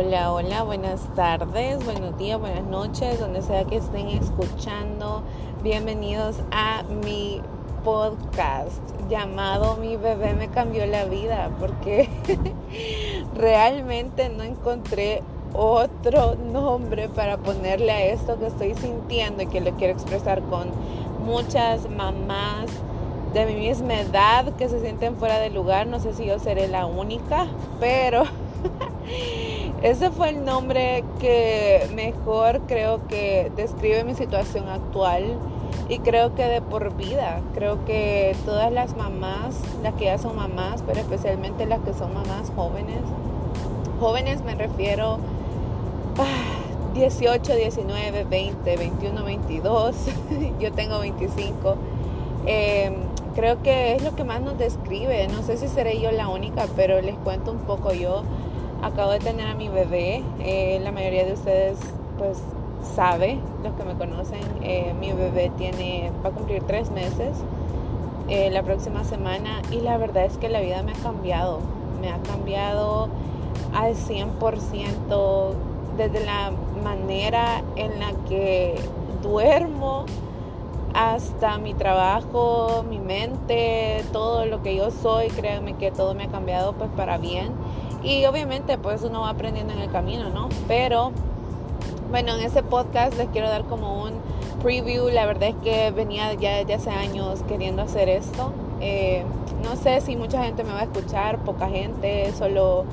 Hola, hola, buenas tardes, buenos días, buenas noches, donde sea que estén escuchando. Bienvenidos a mi podcast llamado Mi bebé me cambió la vida, porque realmente no encontré otro nombre para ponerle a esto que estoy sintiendo y que lo quiero expresar con muchas mamás de mi misma edad que se sienten fuera de lugar. No sé si yo seré la única, pero ese fue el nombre que mejor creo que describe mi situación actual y creo que de por vida. Creo que todas las mamás, las que ya son mamás, pero especialmente las que son mamás jóvenes, jóvenes me refiero a 18, 19, 20, 21, 22, yo tengo 25. Em, creo que es lo que más nos describe. No sé si seré yo la única, pero les cuento un poco yo. Acabo de tener a mi bebé. Eh, la mayoría de ustedes pues sabe, los que me conocen, eh, mi bebé tiene, va a cumplir tres meses eh, la próxima semana y la verdad es que la vida me ha cambiado. Me ha cambiado al 100% desde la manera en la que duermo hasta mi trabajo, mi mente, todo lo que yo soy, créanme que todo me ha cambiado pues para bien. Y obviamente pues uno va aprendiendo en el camino, ¿no? Pero bueno, en ese podcast les quiero dar como un preview. La verdad es que venía ya desde hace años queriendo hacer esto. Eh, no sé si mucha gente me va a escuchar, poca gente, solo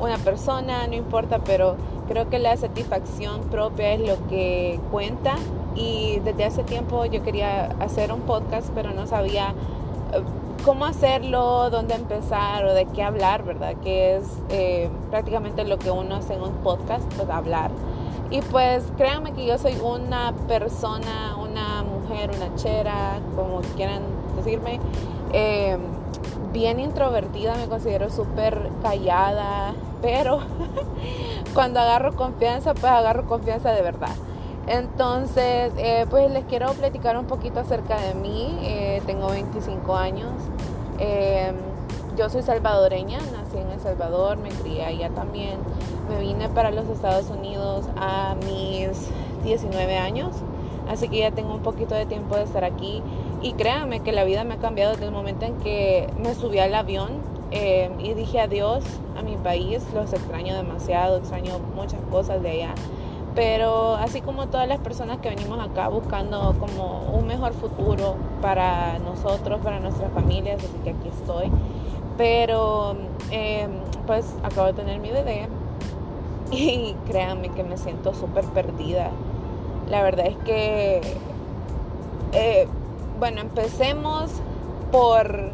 una persona, no importa, pero creo que la satisfacción propia es lo que cuenta y desde hace tiempo yo quería hacer un podcast, pero no sabía eh, cómo hacerlo, dónde empezar o de qué hablar, ¿verdad? Que es eh, prácticamente lo que uno hace en un podcast, pues hablar. Y pues créanme que yo soy una persona, una mujer, una chera, como quieran decirme, eh, bien introvertida, me considero súper callada, pero cuando agarro confianza, pues agarro confianza de verdad. Entonces, eh, pues les quiero platicar un poquito acerca de mí. Eh, tengo 25 años. Eh, yo soy salvadoreña, nací en El Salvador, me crié allá también. Me vine para los Estados Unidos a mis 19 años, así que ya tengo un poquito de tiempo de estar aquí. Y créanme que la vida me ha cambiado desde el momento en que me subí al avión y dije adiós a mi país. Los extraño demasiado, extraño muchas cosas de allá pero así como todas las personas que venimos acá buscando como un mejor futuro para nosotros, para nuestras familias, así que aquí estoy. Pero em, pues acabo de tener mi bebé y créanme que me siento súper perdida. La verdad es que, eh, bueno, empecemos por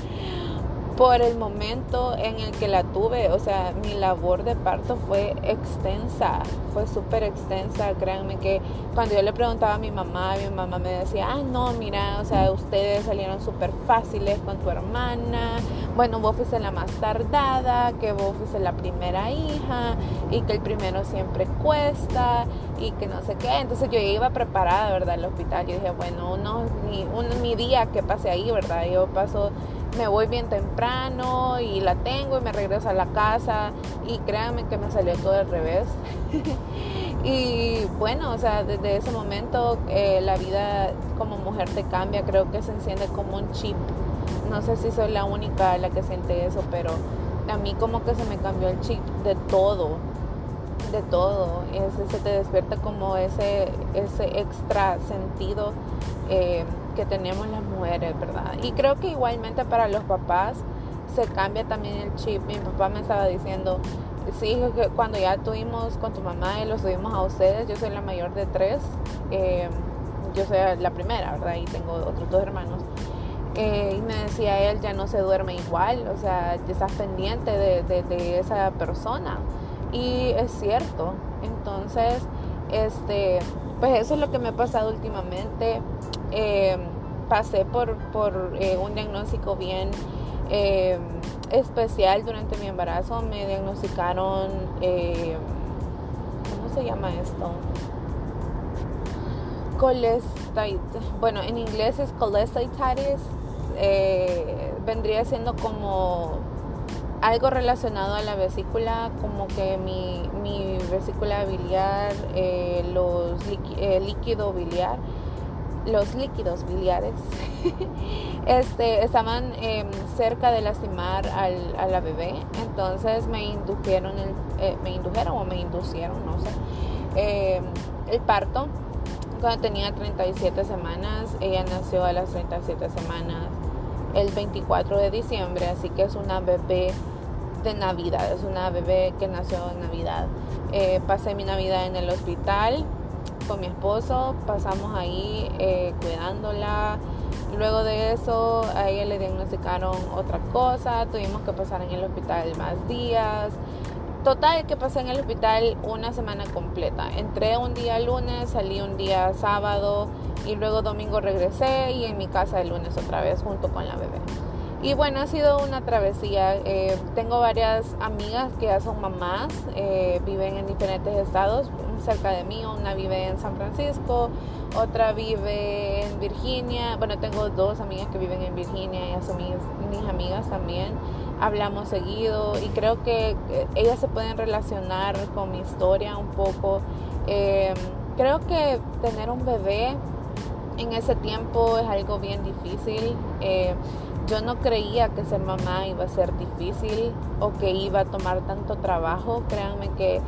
por el momento en el que la tuve. O sea, mi labor de parto fue extensa, fue súper extensa. Créanme que cuando yo le preguntaba a mi mamá, mi mamá me decía, ah, no, mira, o sea, ustedes salieron súper fáciles con tu hermana. Bueno, vos fuiste la más tardada, que vos fuiste la primera hija y que el primero siempre cuesta y que no sé qué. Entonces yo iba preparada, ¿verdad? Al hospital. Yo dije, bueno, uno, mi, un, mi día que pase ahí, ¿verdad? Yo paso me voy bien temprano y la tengo y me regreso a la casa y créanme que me salió todo al revés. y bueno, o sea, desde ese momento eh, la vida como mujer te cambia, creo que se enciende como un chip. No sé si soy la única la que siente eso, pero a mí como que se me cambió el chip de todo, de todo. Ese, se te despierta como ese, ese extra sentido. Eh, que tenemos las mujeres, ¿verdad? Y creo que igualmente para los papás se cambia también el chip. Mi papá me estaba diciendo, sí, cuando ya tuvimos con tu mamá y los tuvimos a ustedes, yo soy la mayor de tres, eh, yo soy la primera, ¿verdad? Y tengo otros dos hermanos. Eh, y me decía él, ya no se duerme igual, o sea, estás pendiente de, de esa persona. Y es cierto, entonces, este, pues eso es lo que me ha pasado últimamente. Em, pasé por, por eh, un diagnóstico bien especial durante mi embarazo. Me diagnosticaron, em, ¿cómo se llama esto? Cholestitis. Bueno, en inglés es cholestasis. Eh, vendría siendo como algo relacionado a la vesícula, como que mi, mi vesícula biliar, eh, los eh, líquido biliar, los líquidos biliares este, estaban em, cerca de lastimar al, a la bebé, entonces me indujeron, el, eh, me indujeron o me inducieron, no sé, em, el parto cuando tenía 37 semanas, ella nació a las 37 semanas el 24 de diciembre, así que es una bebé de Navidad, es una bebé que nació en Navidad. Eh, pasé mi Navidad en el hospital con mi esposo, pasamos ahí eh, cuidándola. Luego de eso a ella le diagnosticaron otra cosa, tuvimos que pasar en el hospital más días. Total que pasé en el hospital una semana completa. Entré un día lunes, salí un día sábado y luego domingo regresé y en mi casa el lunes otra vez junto con la bebé. Y bueno, ha sido una travesía. Eh, tengo varias amigas que ya son mamás, eh, viven en diferentes estados cerca de mí. Una vive en San Francisco, otra vive en Virginia. Bueno, tengo dos amigas que viven en Virginia y son mis, amigas también hablamos seguido y creo que eh, ellas se pueden relacionar con mi historia un poco. Creo que tener un bebé en ese tiempo es algo bien difícil. Yo no creía que ser mamá iba a ser difícil o que iba a tomar tanto trabajo. Créanme que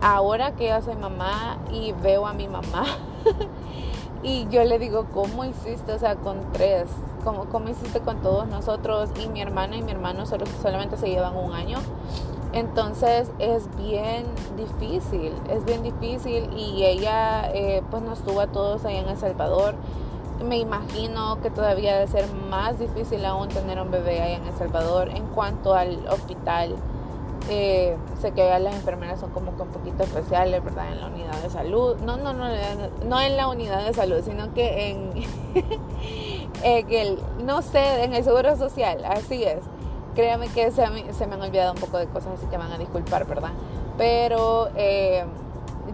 ahora que yo soy mamá y veo a mi mamá y yo le digo, ¿cómo hiciste? O sea, con tres como, hiciste con todos nosotros y mi hermana y mi hermano solo, solamente se llevan un año. Entonces es bien difícil, es bien difícil y ella eh, pues nos tuvo a todos allá en El Salvador. Me imagino que todavía debe ser más difícil aún tener un bebé allá en El Salvador en cuanto al hospital. Eh, sé que las enfermeras son como que un poquito especiales, ¿verdad? En la unidad de salud. No, no, no, no en la unidad de salud, sino que en, en el, no sé, en el seguro social, así es. Créame que se, se, me han olvidado un poco de cosas, así que van a disculpar, ¿verdad? Pero eh,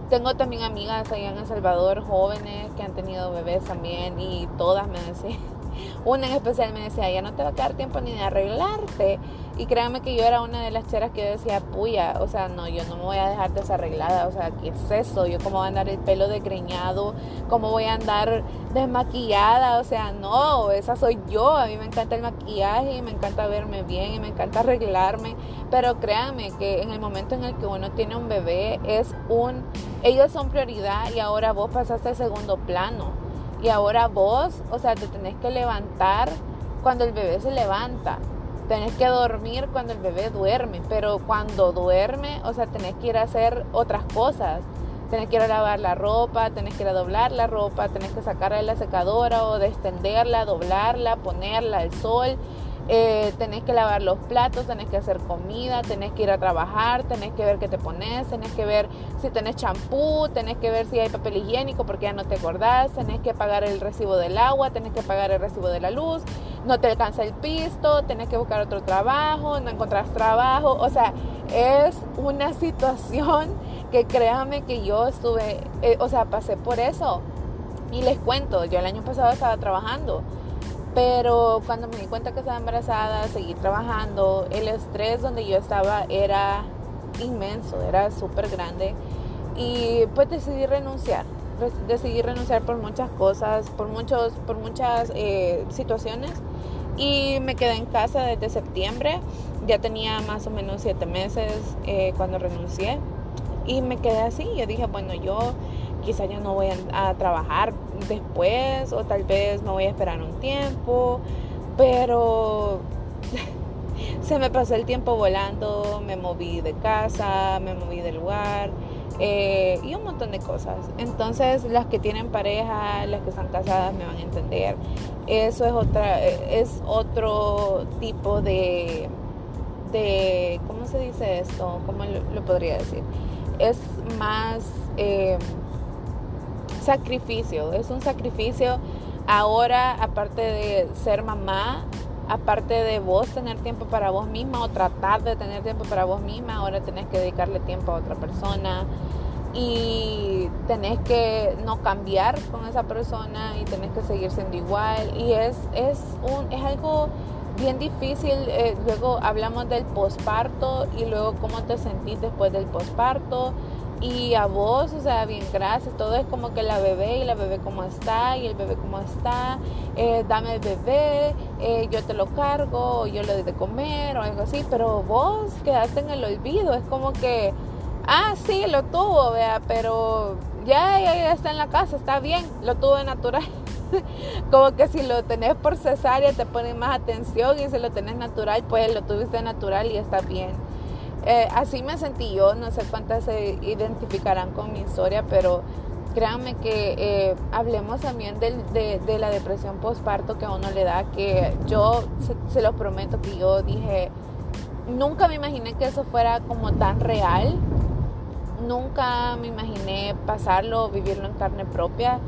tengo también amigas allá en El Salvador, jóvenes que han tenido bebés también, y todas me decían, una en especial me decía, ya no te va a quedar tiempo ni de arreglarte. Y créanme que yo era una de las cheras que yo decía, puya, o sea, no, yo no me voy a dejar desarreglada, o sea, ¿qué es eso? Yo cómo voy a andar el pelo desgreñado, cómo voy a andar desmaquillada, o sea, no, esa soy yo, a mí me encanta el maquillaje y me encanta verme bien y me encanta arreglarme, pero créanme que en el momento en el que uno tiene un bebé es un, ellos son prioridad y ahora vos pasaste al segundo plano y ahora vos, o sea, te tenés que levantar cuando el bebé se levanta tenés que dormir cuando el bebé duerme, pero cuando duerme, o sea, tenés que ir a hacer otras cosas. Tenés que ir a lavar la ropa, tenés que ir a doblar la ropa, tenés que sacarla de la secadora o de extenderla, doblarla, ponerla al sol eh, tenés que lavar los platos, tenés que hacer comida, tenés que ir a trabajar, tenés que ver qué te pones, tenés que ver si tenés champú, tenés que ver si hay papel higiénico porque ya no te acordás, tenés que pagar el recibo del agua, tenés que pagar el recibo de la luz, no te alcanza el pisto, tenés que buscar otro trabajo, no encontrás trabajo, o sea, es una situación que créame que yo estuve, eh, o sea, pasé por eso. Y les cuento, yo el año pasado estaba trabajando pero cuando me di cuenta que estaba embarazada, seguí trabajando. El estrés donde yo estaba era inmenso, era súper grande. Y pues decidí renunciar. Decidí renunciar por muchas cosas, por, muchos, por muchas eh, situaciones. Y me quedé en casa desde septiembre. Ya tenía más o menos siete meses eh, cuando renuncié. Y me quedé así. Yo dije, bueno, yo quizá ya no voy a, trabajar después o tal vez me voy a esperar un tiempo, pero se me pasó el tiempo volando, me moví de casa, me moví de lugar eh, y un montón de cosas. Entonces las que tienen pareja, las que están casadas me van a entender. Eso es otra, es otro tipo de, de ¿cómo se dice esto? ¿Cómo lo, podría decir? Es más eh, sacrificio, es un sacrificio ahora, aparte de ser mamá, aparte de vos tener tiempo para vos misma o tratar de tener tiempo para vos misma, ahora tenés que dedicarle tiempo a otra persona y tenés que no cambiar con esa persona y tenés que seguir siendo igual y es, es, un, es algo bien difícil. Eh, luego hablamos del posparto y luego cómo te sentís después del posparto. Y a vos, o sea, bien, gracias. Todo es como que la bebé y la bebé cómo está y el bebé cómo está. Eh, dame el bebé, eh, yo te lo cargo, o yo le doy de comer o algo así. Pero vos quedaste en el olvido. Es como que, ah, sí, lo tuvo, vea, pero ya, ya, ya está en la casa, está bien, lo tuvo natural. como que si lo tenés por cesárea te pone más atención y si lo tenés natural, pues lo tuviste natural y está bien. Eh, así me sentí yo, no sé cuántas se identificarán con mi historia, pero créanme que eh, hablemos también de, la depresión postparto que a uno le da, que yo se, se lo prometo que yo dije, nunca me imaginé que eso fuera como tan real, nunca me imaginé pasarlo, vivirlo en carne propia.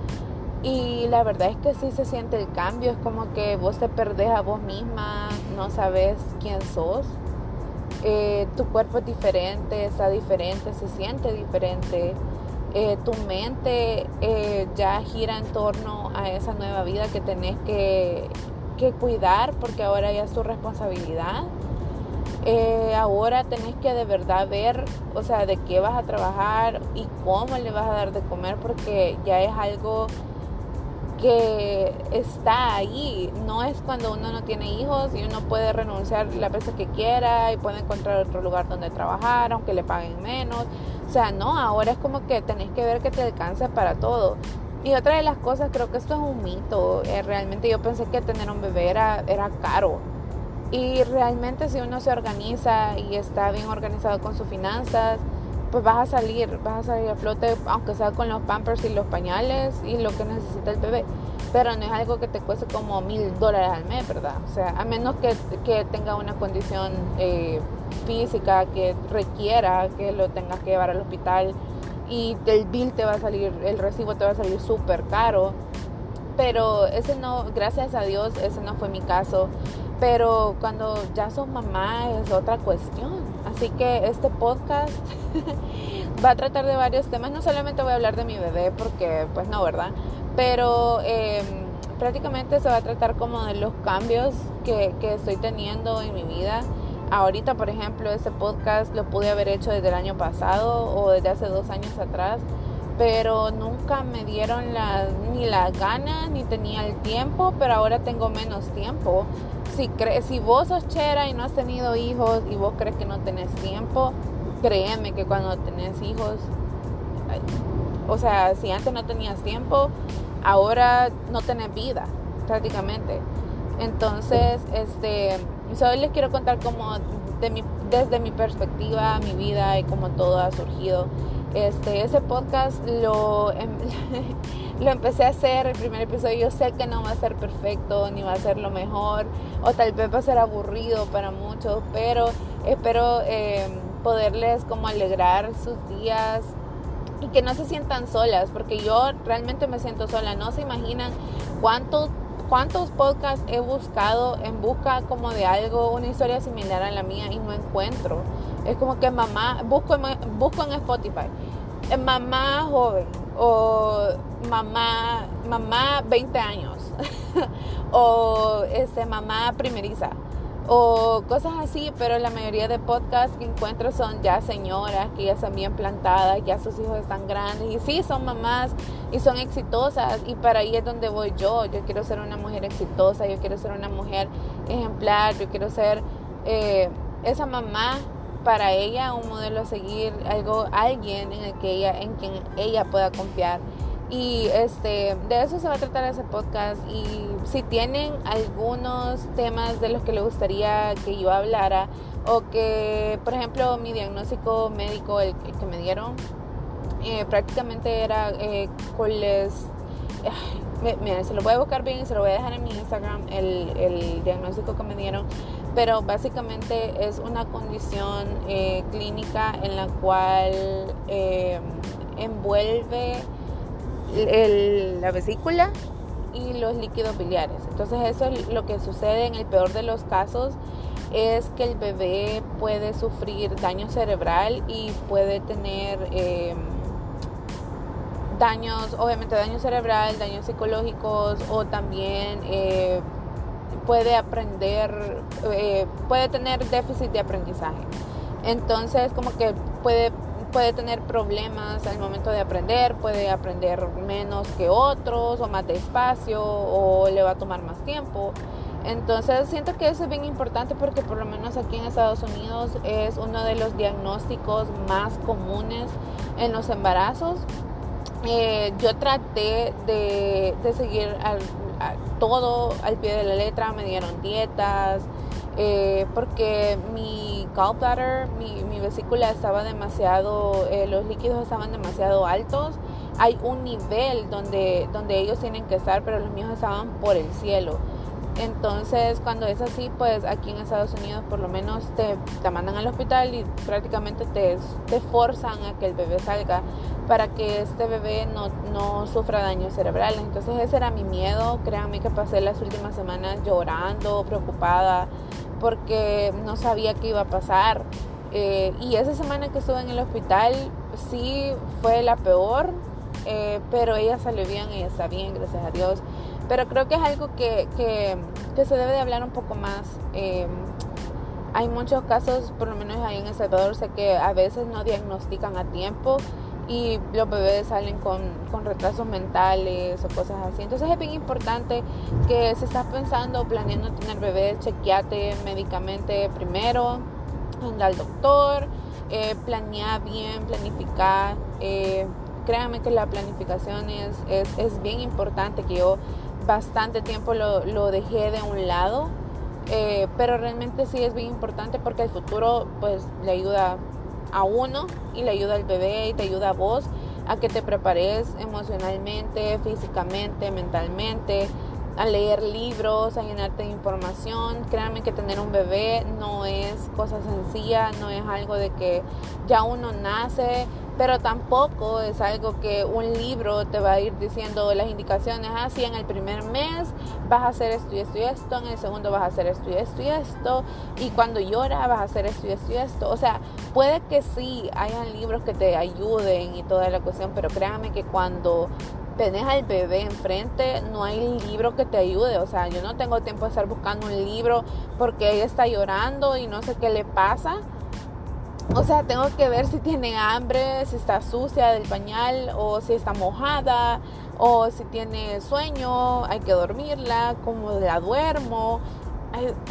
Y la verdad es que sí se siente el cambio, es como que vos te perdés a vos misma, no sabes quién sos. Eh, tu cuerpo es diferente, está diferente, se siente diferente. Eh, tu mente eh, ya gira en torno a esa nueva vida que tenés que, que cuidar porque ahora ya es tu responsabilidad. ahora tenés que de verdad ver, o sea, de qué vas a trabajar y cómo le vas a dar de comer porque ya es algo que está ahí. No es cuando uno no tiene hijos y uno puede renunciar la veces que quiera y puede encontrar otro lugar donde trabajar, aunque le paguen menos. O sea, no, ahora es como que tenés que ver que te alcance para todo. Y otra de las cosas, creo que esto es un mito. Eh, realmente yo pensé que tener un bebé era, era caro. Y realmente si uno se organiza y está bien organizado con sus finanzas, pues vas a salir, vas a salir a flote, aunque sea con los pampers y los pañales y lo que necesita el bebé. Pero no es algo que te cueste como mil dólares al mes, ¿verdad? O sea, a menos que, que tenga una condición eh, física que requiera que lo tengas que llevar al hospital y el bill te va a salir, el recibo te va a salir súper caro. Pero ese no, gracias a Dios, ese no fue mi caso. Pero cuando ya sos mamá es otra cuestión. Así que este podcast va a tratar de varios temas. No solamente voy a hablar de mi bebé, porque pues no, ¿verdad? Pero em, prácticamente se va a tratar como de los cambios que, que estoy teniendo en mi vida. Ahorita, por ejemplo, este podcast lo pude haber hecho desde el año pasado o desde hace dos años atrás pero nunca me dieron la, ni las ganas ni tenía el tiempo, pero ahora tengo menos tiempo. Si, cre si vos sos chera y no has tenido hijos y vos crees que no tenés tiempo, créeme que cuando tenés hijos, o sea, si antes no tenías tiempo, ahora no tenés vida prácticamente. Entonces, este, hoy les quiero contar como de mi, desde mi perspectiva, mi vida y cómo todo ha surgido. Este, ese podcast lo, em, lo empecé a hacer, el primer episodio, yo sé que no va a ser perfecto, ni va a ser lo mejor, o tal vez va a ser aburrido para muchos, pero espero em, poderles como alegrar sus días y que no se sientan solas, porque yo realmente me siento sola, no se imaginan cuántos cuántos podcasts he buscado en busca como de algo, una historia similar a la mía y no encuentro. Es como que mamá, busco, busco en Spotify, eh, mamá joven o mamá, mamá 20 años o este, mamá primeriza o cosas así, pero la mayoría de podcasts que encuentro son ya señoras que ya están bien plantadas, ya sus hijos están grandes y sí, son mamás y son exitosas y para ahí es donde voy yo. Yo quiero ser una mujer exitosa, yo quiero ser una mujer ejemplar, yo quiero ser eh, esa mamá para ella, un modelo a seguir, algo, alguien en el que ella, en quien ella pueda confiar. Y este, de eso se va a tratar ese podcast. Y si tienen algunos temas de los que le gustaría que yo hablara, o que, por ejemplo, mi diagnóstico médico, el, que me dieron, eh, prácticamente era eh, les. Miren, se lo voy a buscar bien y se lo voy a dejar en mi Instagram, el, el diagnóstico que me dieron. Pero básicamente es una condición eh, clínica en la cual eh, envuelve la vesícula y los líquidos biliares. Entonces eso es lo que sucede en el peor de los casos es que el bebé puede sufrir daño cerebral y puede tener em, daños, obviamente daño cerebral, daños psicológicos o también eh, puede aprender, eh, puede tener déficit de aprendizaje. Entonces, como que puede, puede tener problemas al momento de aprender, puede aprender menos que otros o más despacio o le va a tomar más tiempo. Entonces siento que eso es bien importante porque por lo menos aquí en Estados Unidos es uno de los diagnósticos más comunes en los embarazos. Eh, yo traté de, seguir todo al pie de la letra, me dieron dietas, eh, porque mi gallbladder, mi, mi vesícula estaba demasiado, eh, los líquidos estaban demasiado altos. Hay un nivel donde, donde ellos tienen que estar, pero los míos estaban por el cielo. Entonces, cuando es así, pues aquí en Estados Unidos por lo menos te, te mandan al hospital y prácticamente te, te, forzan a que el bebé salga para que este bebé no, no sufra daños cerebrales. Entonces ese era mi miedo. Créanme que pasé las últimas semanas llorando, preocupada, porque no sabía qué iba a pasar. Eh, y esa semana que estuve en el hospital sí fue la peor, eh, pero ella salió bien, ella está bien, gracias a Dios. Pero creo que es algo que, que, que se debe de hablar un poco más. Eh, hay muchos casos, por lo menos ahí en El Salvador, sé que a veces no diagnostican a tiempo y los bebés salen con, con, retrasos mentales o cosas así. Entonces es bien importante que si estás pensando o planeando tener bebés, chequeate médicamente primero, anda al doctor, eh, planea bien, planificar. Eh, créanme que la planificación es, es, es, bien importante, que yo bastante tiempo lo, lo dejé de un lado. Eh, pero realmente sí es bien importante porque el futuro pues le ayuda a uno y le ayuda al bebé y te ayuda a vos a que te prepares emocionalmente, físicamente, mentalmente, a leer libros, a llenarte de información. Créanme que tener un bebé no es cosa sencilla, no es algo de que ya uno nace pero tampoco es algo que un libro te va a ir diciendo las indicaciones, así ah, en el primer mes vas a hacer esto y esto y esto, en el segundo vas a hacer esto y esto y esto, y cuando llora vas a hacer esto y esto y esto. O sea, puede que sí hayan libros que te ayuden y toda la cuestión, pero créanme que cuando tenés al bebé enfrente, no hay libro que te ayude. O sea, yo no tengo tiempo de estar buscando un libro porque ella está llorando y no sé qué le pasa o sea, tengo que ver si tiene hambre, si está sucia del pañal o si está mojada o si tiene sueño, hay que dormirla, cómo la duermo.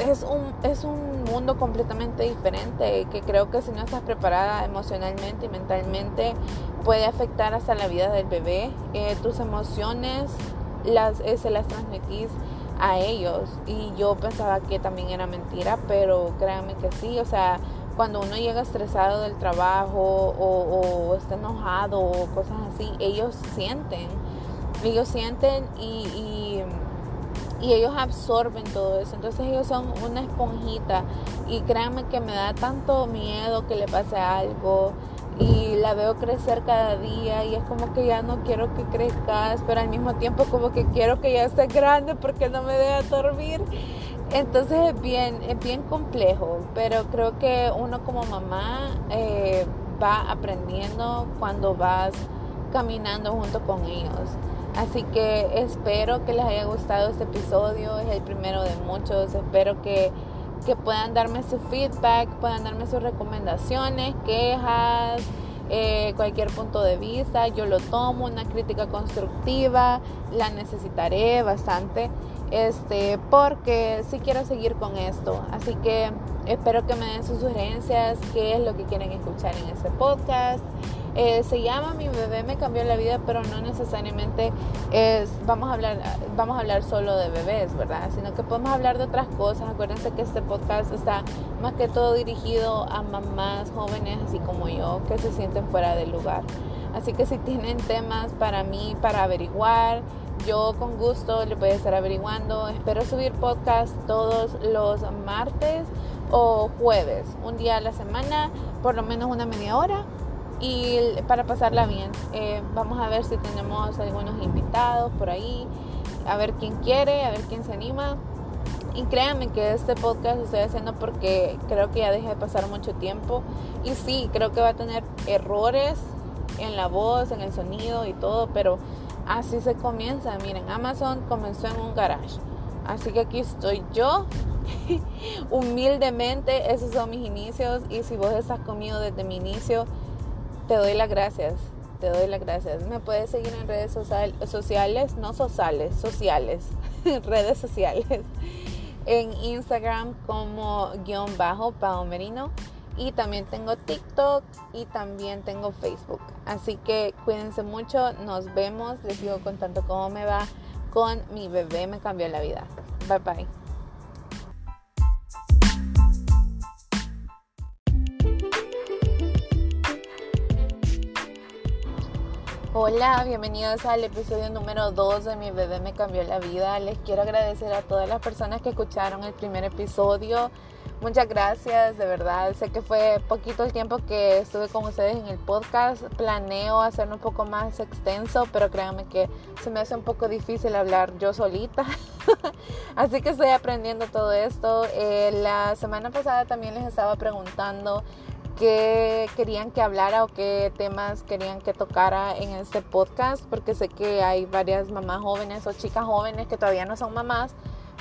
Es un, es un mundo completamente diferente que creo que si no estás preparada emocionalmente y mentalmente puede afectar hasta la vida del bebé. Eh, tus emociones las, eh, se las transmitís a ellos y yo pensaba que también era mentira, pero créanme que sí, o sea, cuando uno llega estresado del trabajo o, está enojado o cosas así, ellos sienten, ellos sienten y, y, ellos absorben todo eso. Entonces ellos son una esponjita y créanme que me da tanto miedo que le pase algo y la veo crecer cada día y es como que ya no quiero que crezcas, pero al mismo tiempo como que quiero que ya esté grande porque no me deja dormir. Entonces es bien, es bien complejo, pero creo que uno como mamá eh, va aprendiendo cuando vas caminando junto con ellos. Así que espero que les haya gustado este episodio, es el primero de muchos, espero que, que puedan darme su feedback, puedan darme sus recomendaciones, quejas, eh, cualquier punto de vista, yo lo tomo, una crítica constructiva, la necesitaré bastante este, porque sí quiero seguir con esto. Así que espero que me den sus sugerencias, qué es lo que quieren escuchar en este podcast. Eh, se llama Mi bebé me cambió la vida, pero no necesariamente es, vamos a hablar, vamos a hablar solo de bebés, ¿verdad? Sino que podemos hablar de otras cosas. Acuérdense que este podcast está más que todo dirigido a mamás jóvenes, así como yo, que se sienten fuera del lugar. Así que si tienen temas para mí, para averiguar, yo con gusto le voy a estar averiguando. Espero subir podcast todos los martes o jueves, un día a la semana, por lo menos una media hora. Y para pasarla bien, eh, vamos a ver si tenemos algunos invitados por ahí, a ver quién quiere, a ver quién se anima. Y créanme que este podcast lo estoy haciendo porque creo que ya dejé de pasar mucho tiempo. Y sí, creo que va a tener errores en la voz, en el sonido y todo, pero Así se comienza. Miren, Amazon comenzó en un garage. Así que aquí estoy yo, humildemente, esos son mis inicios y si vos estás conmigo desde mi inicio, te doy las gracias, te doy las gracias. Me puedes seguir en redes sociales, no sociales, sociales, redes sociales, en Instagram como guion bajo Merino y también tengo TikTok y también tengo Facebook. Así que cuídense mucho, nos vemos, les sigo contando cómo me va con mi bebé, me cambió la vida. Bye bye. Hola, bienvenidos al episodio número 2 de Mi bebé me cambió la vida. Les quiero agradecer a todas las personas que escucharon el primer episodio. Muchas gracias, de verdad. Sé que fue poquito el tiempo que estuve con ustedes en el podcast. Planeo hacerlo un poco más extenso, pero créanme que se me hace un poco difícil hablar yo solita. Así que estoy aprendiendo todo esto. Eh, la semana pasada también les estaba preguntando qué querían que hablara o qué temas querían que tocara en este podcast, porque sé que hay varias mamás jóvenes o chicas jóvenes que todavía no son mamás,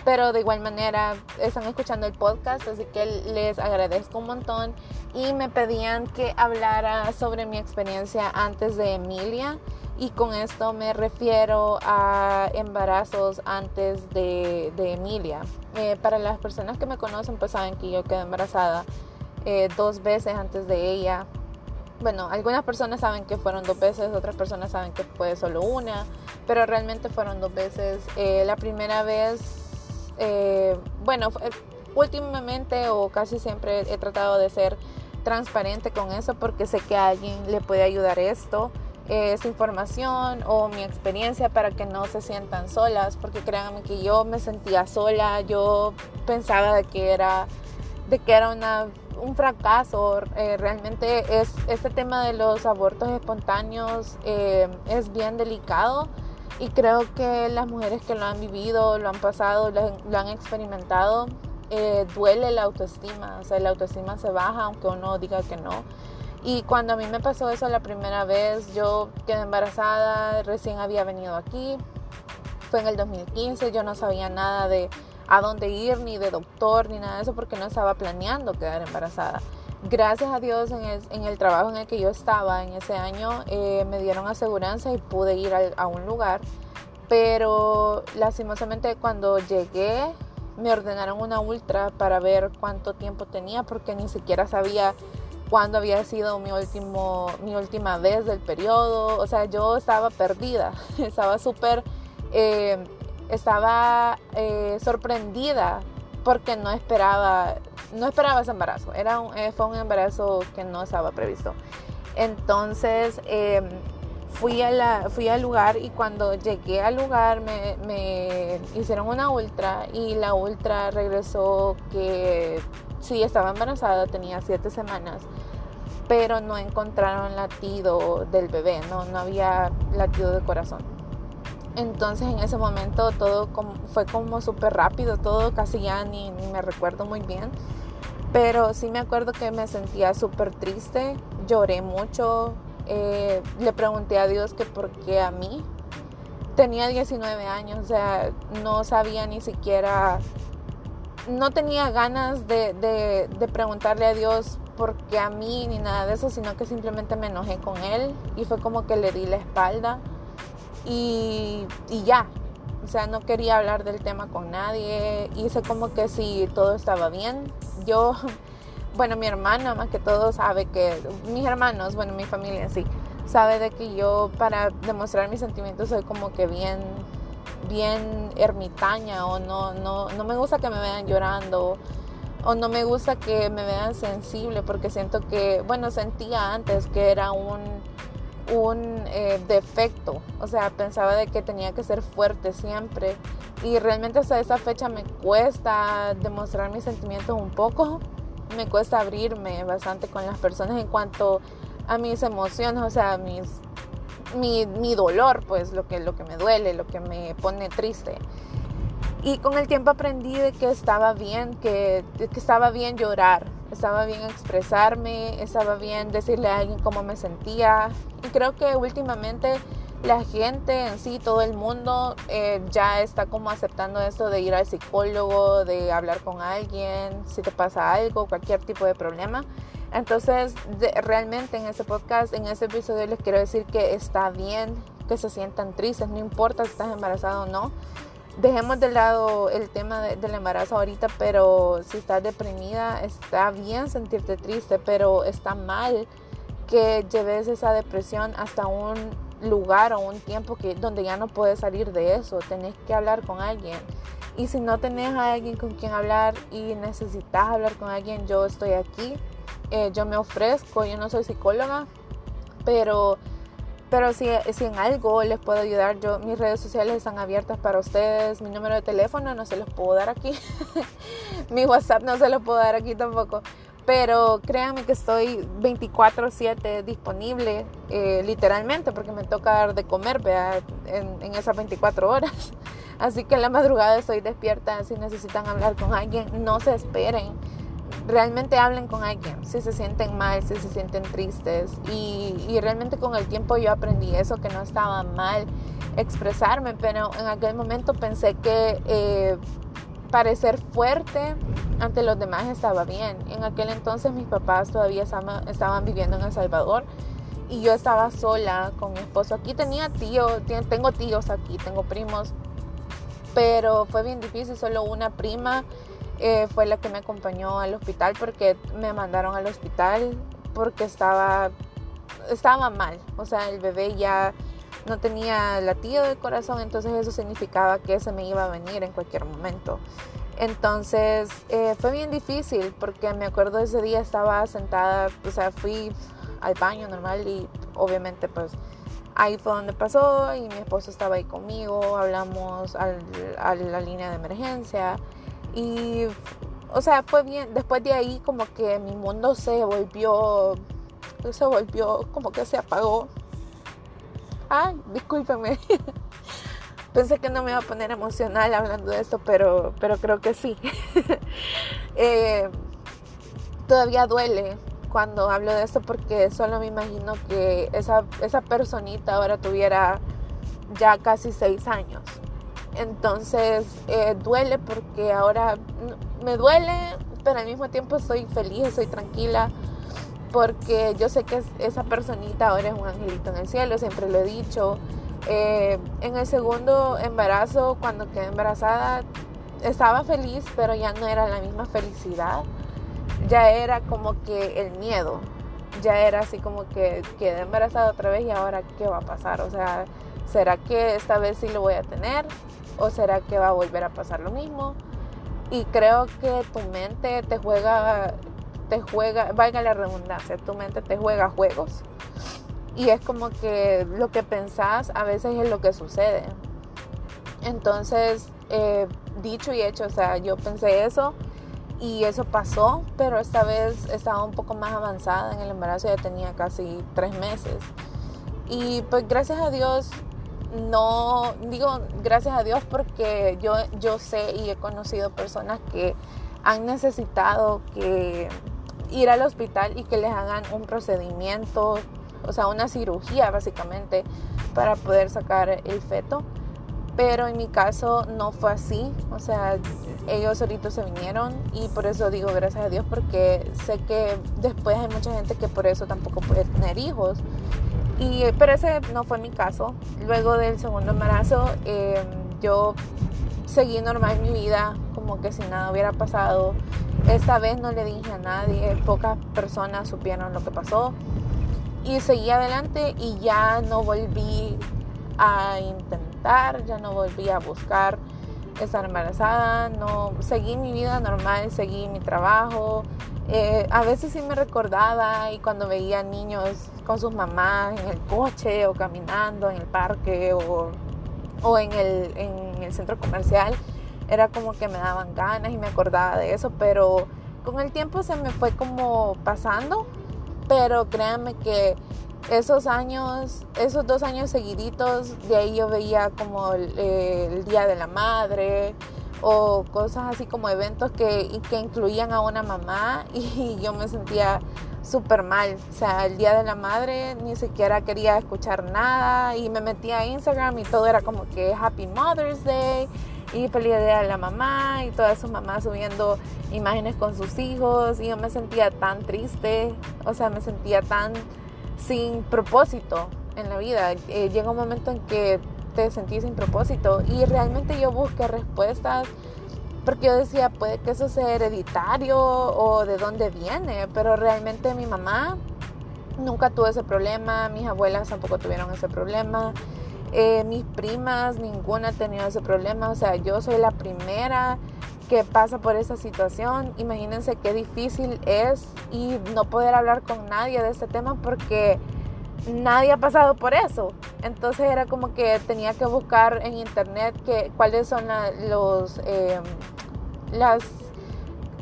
pero de igual manera están escuchando el podcast, así que les agradezco un montón y me pedían que hablara sobre mi experiencia antes de Emilia y con esto me refiero a embarazos antes de, Emilia. Eh, para las personas que me conocen pues saben que yo quedé embarazada eh, dos veces antes de ella. Bueno, algunas personas saben que fueron dos veces, otras personas saben que fue solo una, pero realmente fueron dos veces. Eh, la primera vez, eh, bueno, últimamente o casi siempre he tratado de ser transparente con eso porque sé que a alguien le puede ayudar esto, esta información o mi experiencia para que no se sientan solas, porque créanme que yo me sentía sola, yo pensaba de que era, de que era una un fracaso. Eh, realmente es este tema de los abortos espontáneos eh, es bien delicado y creo que las mujeres que lo han vivido, lo han pasado, lo, han experimentado, eh, duele la autoestima. O sea, la autoestima se baja aunque uno diga que no. Y cuando a mí me pasó eso la primera vez, yo quedé embarazada, recién había venido aquí, fue en el 2015, yo no sabía nada de a dónde ir, ni de doctor, ni nada de eso, porque no estaba planeando quedar embarazada. Gracias a Dios en el, trabajo en el que yo estaba en ese año eh, me dieron aseguranza y pude ir a, un lugar, pero lastimosamente cuando llegué me ordenaron una ultra para ver cuánto tiempo tenía porque ni siquiera sabía cuándo había sido mi, último, mi última vez del periodo. O sea, yo estaba perdida, estaba súper eh, estaba eh, sorprendida porque no esperaba, no esperaba ese embarazo. Era un, eh, fue un embarazo que no estaba previsto. Entonces em, fui, a fui al lugar y cuando llegué al lugar me, me, hicieron una ultra y la ultra regresó que sí estaba embarazada, tenía siete semanas, pero no encontraron latido del bebé, no, no había latido de corazón. Entonces en ese momento todo fue como súper rápido, todo casi ya ni, me recuerdo muy bien. Pero sí me acuerdo que me sentía súper triste, lloré mucho, eh, le pregunté a Dios que por qué a mí. Tenía 19 años, o sea, no sabía ni siquiera, no tenía ganas de, de preguntarle a Dios por qué a mí ni nada de eso, sino que simplemente me enojé con él y fue como que le di la espalda y, ya. O sea, no quería hablar del tema con nadie. Hice como que si todo estaba bien. Yo, bueno, mi hermana más que todo sabe que, mis hermanos, bueno, mi familia sí, sabe de que yo para demostrar mis sentimientos soy como que bien, bien ermitaña o no, no, no me gusta que me vean llorando o no me gusta que me vean sensible porque siento que, bueno, sentía antes que era un un eh, defecto, o sea, pensaba de que tenía que ser fuerte siempre. Y realmente hasta esa fecha me cuesta demostrar mis sentimientos un poco, me cuesta abrirme bastante con las personas en cuanto a mis emociones, o sea, mis, mi, mi dolor, pues lo que, lo que me duele, lo que me pone triste. Y con el tiempo aprendí de que estaba bien, que, que estaba bien llorar, estaba bien expresarme, estaba bien decirle a alguien cómo me sentía. Y creo que últimamente la gente en sí, todo el mundo eh, ya está como aceptando esto de ir al psicólogo, de hablar con alguien, si te pasa algo, cualquier tipo de problema. Entonces, realmente en ese podcast, en ese episodio les quiero decir que está bien que se sientan tristes, no importa si estás embarazado o no. Dejemos de lado el tema del embarazo ahorita, pero si estás deprimida, está bien sentirte triste, pero está mal que lleves esa depresión hasta un lugar o un tiempo que, donde ya no puedes salir de eso, tenés que hablar con alguien. Y si no tenés a alguien con quien hablar y necesitas hablar con alguien, yo estoy aquí, eh, yo me ofrezco, yo no soy psicóloga, pero, pero si, si en algo les puedo ayudar, yo, mis redes sociales están abiertas para ustedes, mi número de teléfono no se los puedo dar aquí, mi WhatsApp no se los puedo dar aquí tampoco, pero créanme que estoy 24/7 disponible, eh, literalmente, porque me toca dar de comer en, en, esas 24 horas. Así que en la madrugada estoy despierta. Si necesitan hablar con alguien, no se esperen. Realmente hablen con alguien. Si se sienten mal, si se sienten tristes. Y, y realmente con el tiempo yo aprendí eso, que no estaba mal expresarme, pero en aquel momento pensé que... Eh, parecer fuerte ante los demás estaba bien. En aquel entonces mis papás todavía estaban viviendo en El Salvador y yo estaba sola con mi esposo. Aquí tenía tíos, tengo tíos aquí, tengo primos, pero fue bien difícil. Solo una prima eh, fue la que me acompañó al hospital porque me mandaron al hospital porque estaba, estaba mal. O sea, el bebé ya no tenía latido de corazón, entonces eso significaba que se me iba a venir en cualquier momento. Entonces eh, fue bien difícil porque me acuerdo ese día estaba sentada, o sea, fui al baño normal y obviamente pues ahí fue donde pasó y mi esposo estaba ahí conmigo, hablamos a la línea de emergencia y o sea, fue bien, después de ahí como que mi mundo se volvió, se volvió como que se apagó Ay, discúlpeme. Pensé que no me iba a poner emocional hablando de esto, pero, pero creo que sí. Eh, todavía duele cuando hablo de esto porque solo me imagino que esa, esa personita ahora tuviera ya casi seis años. Entonces eh, duele porque ahora me duele, pero al mismo tiempo estoy feliz, estoy tranquila porque yo sé que esa personita ahora es un angelito en el cielo, siempre lo he dicho. Eh, en el segundo embarazo, cuando quedé embarazada, estaba feliz, pero ya no era la misma felicidad. Ya era como que el miedo. Ya era así como que quedé embarazada otra vez y ahora qué va a pasar. O sea, ¿será que esta vez sí lo voy a tener? ¿O será que va a volver a pasar lo mismo? Y creo que tu mente te juega te juega, valga la redundancia, tu mente te juega juegos. Y es como que lo que pensás a veces es lo que sucede. Entonces, eh, dicho y hecho, o sea, yo pensé eso y eso pasó, pero esta vez estaba un poco más avanzada en el embarazo, ya tenía casi tres meses. Y pues gracias a Dios, no digo gracias a Dios porque yo, yo sé y he conocido personas que han necesitado que ir al hospital y que les hagan un procedimiento, o sea, una cirugía básicamente para poder sacar el feto. Pero en mi caso no fue así, o sea, ellos ahorita se vinieron y por eso digo gracias a Dios porque sé que después hay mucha gente que por eso tampoco puede tener hijos. Pero ese no fue mi caso. Luego del segundo embarazo em, yo seguí normal mi vida como que si nada hubiera pasado. Esta vez no le dije a nadie, pocas personas supieron lo que pasó y seguí adelante y ya no volví a intentar, ya no volví a buscar estar embarazada, no seguí mi vida normal, seguí mi trabajo. Eh, a veces sí me recordaba y cuando veía niños con sus mamás en el coche o caminando en el parque o, o en, el, en el centro comercial, era como que me daban ganas y me acordaba de eso, pero con el tiempo se me fue como pasando, pero créanme que esos años, esos dos años seguiditos, de ahí yo veía como el, Día de la Madre o cosas así como eventos que, que incluían a una mamá y yo me sentía súper mal. O sea, el Día de la Madre ni siquiera quería escuchar nada y me metía a Instagram y todo era como que Happy Mother's Day y feliz Día de la Mamá y todas sus mamás subiendo imágenes con sus hijos y yo me sentía tan triste, o sea, me sentía tan sin propósito en la vida. Eh, llega un momento en que te sentís sin propósito y realmente yo busqué respuestas porque yo decía, puede que eso sea hereditario o de dónde viene, pero realmente mi mamá nunca tuvo ese problema, mis abuelas tampoco tuvieron ese problema, eh, mis primas, ninguna ha tenido ese problema, o sea, yo soy la primera que pasa por esa situación. Imagínense qué difícil es y no poder hablar con nadie de este tema porque nadie ha pasado por eso. Entonces era como que tenía que buscar en internet que, cuáles son los, eh, las,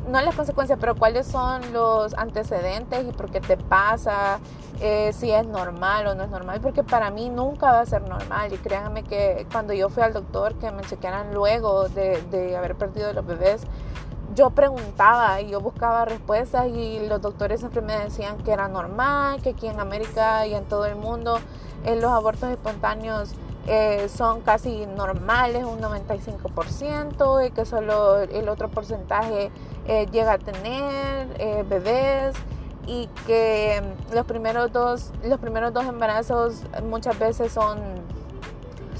no las consecuencias, pero cuáles son los antecedentes y por qué te pasa, eh, si es normal o no es normal, porque para mí nunca va a ser normal. Y créanme que cuando yo fui al doctor, que me chequearan luego de, de haber perdido los bebés, yo preguntaba y yo buscaba respuestas y los doctores siempre me decían que era normal, que aquí en América y en todo el mundo eh, los abortos espontáneos eh, son casi normales, un 95%, y que solo el otro porcentaje eh, llega a tener bebés y que los primeros dos, los primeros dos embarazos muchas veces son,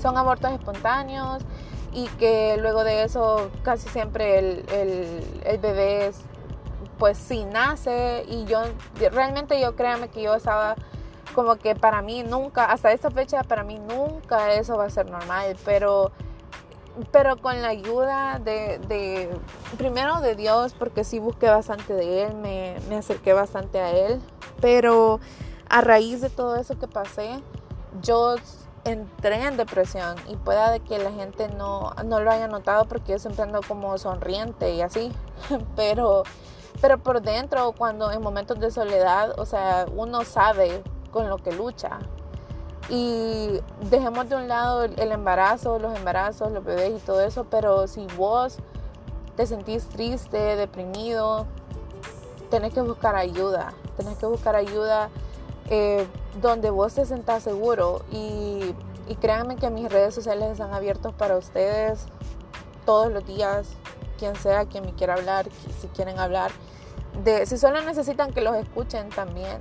son abortos espontáneos y que luego de eso casi siempre el, el, bebé pues sí nace y yo realmente yo créame que yo estaba como que para mí nunca, hasta esta fecha para mí nunca eso va a ser normal, pero pero con la ayuda de, primero de Dios, porque sí busqué bastante de Él, me, me, acerqué bastante a Él, pero a raíz de todo eso que pasé, yo entré en depresión y pueda de que la gente no, no lo haya notado porque yo siempre ando como sonriente y así, pero, pero por dentro cuando en momentos de soledad, o sea, uno sabe con lo que lucha. Y dejemos de un lado el embarazo, los embarazos, los bebés y todo eso, pero si vos te sentís triste, deprimido, tenés que buscar ayuda, tenés que buscar ayuda eh, donde vos te sentás seguro y, créanme que mis redes sociales están abiertos para ustedes todos los días, quien sea quien me quiera hablar, si quieren hablar. De, si solo necesitan que los escuchen también.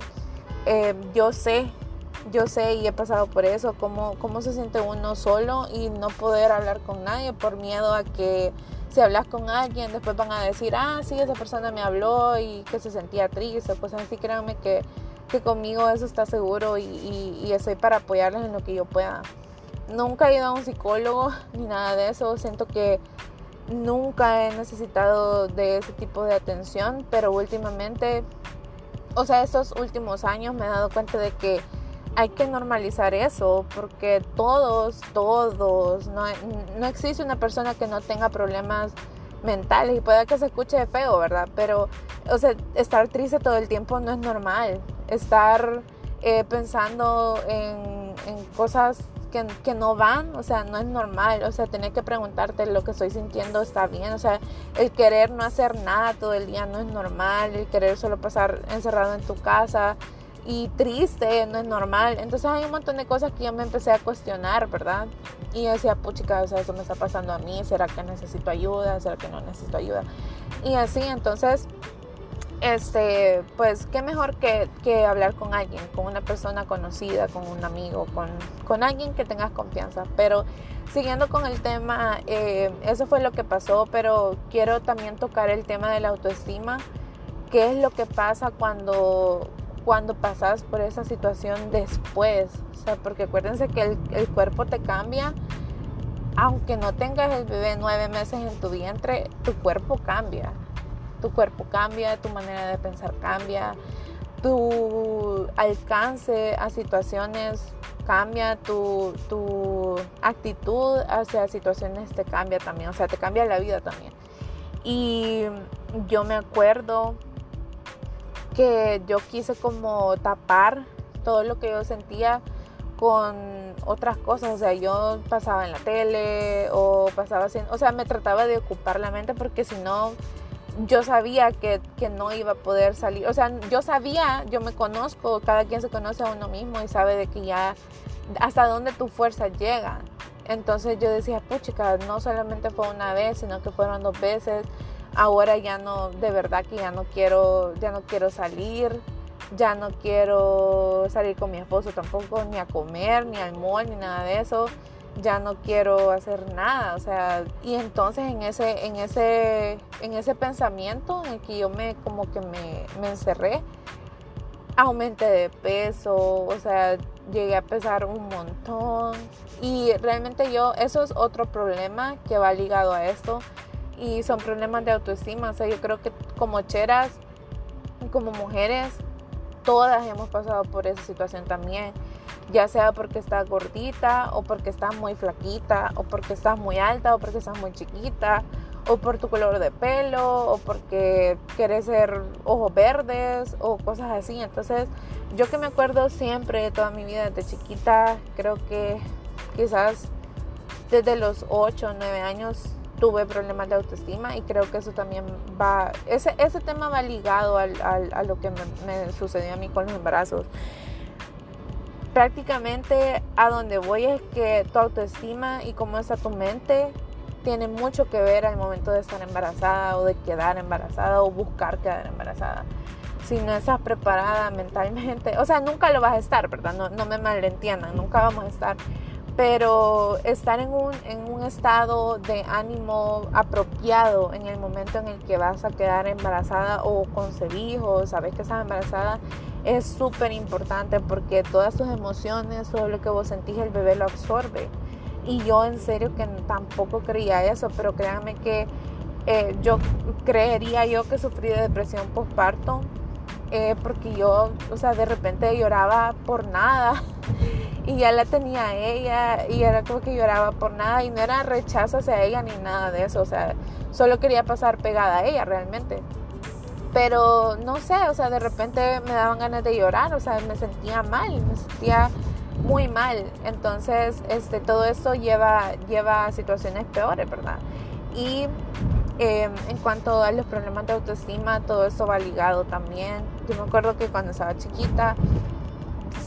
Eh, yo sé, yo sé y he pasado por eso, cómo, cómo se siente uno solo y no poder hablar con nadie por miedo a que si hablas con alguien después van a decir, ah, sí, esa persona me habló y que se sentía triste, pues así créanme que que conmigo eso está seguro y, y, estoy para apoyarles en lo que yo pueda. Nunca he ido a un psicólogo ni nada de eso. Siento que nunca he necesitado de ese tipo de atención, pero últimamente, o sea, estos últimos años me he dado cuenta de que hay que normalizar eso, porque todos, todos, no, no existe una persona que no tenga problemas mentales y puede que se escuche feo, ¿verdad? Pero, o sea, estar triste todo el tiempo no es normal. Estar eh, pensando en, en cosas que, que, no van, o sea, no es normal. O sea, tener que preguntarte lo que estoy sintiendo está bien. O sea, el querer no hacer nada todo el día no es normal. El querer solo pasar encerrado en tu casa y triste, no es normal. Entonces hay un montón de cosas que yo me empecé a cuestionar, ¿verdad? Y yo decía, puchica, o sea, eso me está pasando a mí, ¿será que necesito ayuda? ¿Será que no necesito ayuda? Y así, entonces, este, pues, qué mejor que, hablar con alguien, con una persona conocida, con un amigo, con, con alguien que tengas confianza. Pero siguiendo con el tema, eh, eso fue lo que pasó, pero quiero también tocar el tema de la autoestima. ¿Qué es lo que pasa cuando cuando pasas por esa situación después. O sea, porque acuérdense que el, el, cuerpo te cambia. Aunque no tengas el bebé nueve meses en tu vientre, tu cuerpo cambia. Tu cuerpo cambia, tu manera de pensar cambia, tu alcance a situaciones cambia, tu, tu actitud hacia situaciones te cambia también. O sea, te cambia la vida también. Y yo me acuerdo que yo quise como tapar todo lo que yo sentía con otras cosas, o sea, yo pasaba en la tele o pasaba haciendo, o sea, me trataba de ocupar la mente porque si no, yo sabía que, que, no iba a poder salir, o sea, yo sabía, yo me conozco, cada quien se conoce a uno mismo y sabe de que ya hasta dónde tu fuerza llega. Entonces yo decía, puchica, no solamente fue una vez, sino que fueron dos veces. Ahora ya no, de verdad que ya no quiero, ya no quiero salir, ya no quiero salir con mi esposo tampoco, ni a comer, ni al mall, ni nada de eso. Ya no quiero hacer nada, o sea, y entonces en ese, en ese, en ese pensamiento en el que yo me como que me, me encerré, aumenté de peso, o sea, llegué a pesar un montón. Y realmente yo, eso es otro problema que va ligado a esto. Y son problemas de autoestima. O sea, yo creo que como cheras, como mujeres, todas hemos pasado por esa situación también. Ya sea porque estás gordita, o porque estás muy flaquita, o porque estás muy alta, o porque estás muy chiquita, o por tu color de pelo, o porque quieres ser ojos verdes, o cosas así. Entonces, yo que me acuerdo siempre de toda mi vida desde chiquita, creo que quizás desde los 8 o 9 años tuve problemas de autoestima y creo que eso también va, ese, ese tema va ligado al, a lo que me, me sucedió a mí con los embarazos prácticamente a donde voy es que tu autoestima y cómo está tu mente tiene mucho que ver al momento de estar embarazada o de quedar embarazada o buscar quedar embarazada. Si no estás preparada mentalmente, o sea, nunca lo vas a estar, ¿verdad? No, no me malentiendan, nunca vamos a estar. Pero estar en un, en un estado de ánimo apropiado en el momento en el que vas a quedar embarazada o concebir o sabes que estás embarazada es súper importante porque todas tus emociones, todo lo que vos sentís, el bebé lo absorbe. Y yo en serio que tampoco creía eso, pero créanme que eh, yo creería yo que sufrí de depresión postparto eh, porque yo, o sea, de repente lloraba por nada y ya la tenía ella y era como que lloraba por nada y no era rechazo hacia ella ni nada de eso, o sea, solo quería pasar pegada a ella realmente. Pero no sé, o sea, de repente me daban ganas de llorar, o sea, me sentía mal, me sentía muy mal. Entonces, este, todo esto lleva, lleva a situaciones peores, ¿verdad? Y em, en cuanto a los problemas de autoestima, todo eso va ligado también. Yo me acuerdo que cuando estaba chiquita,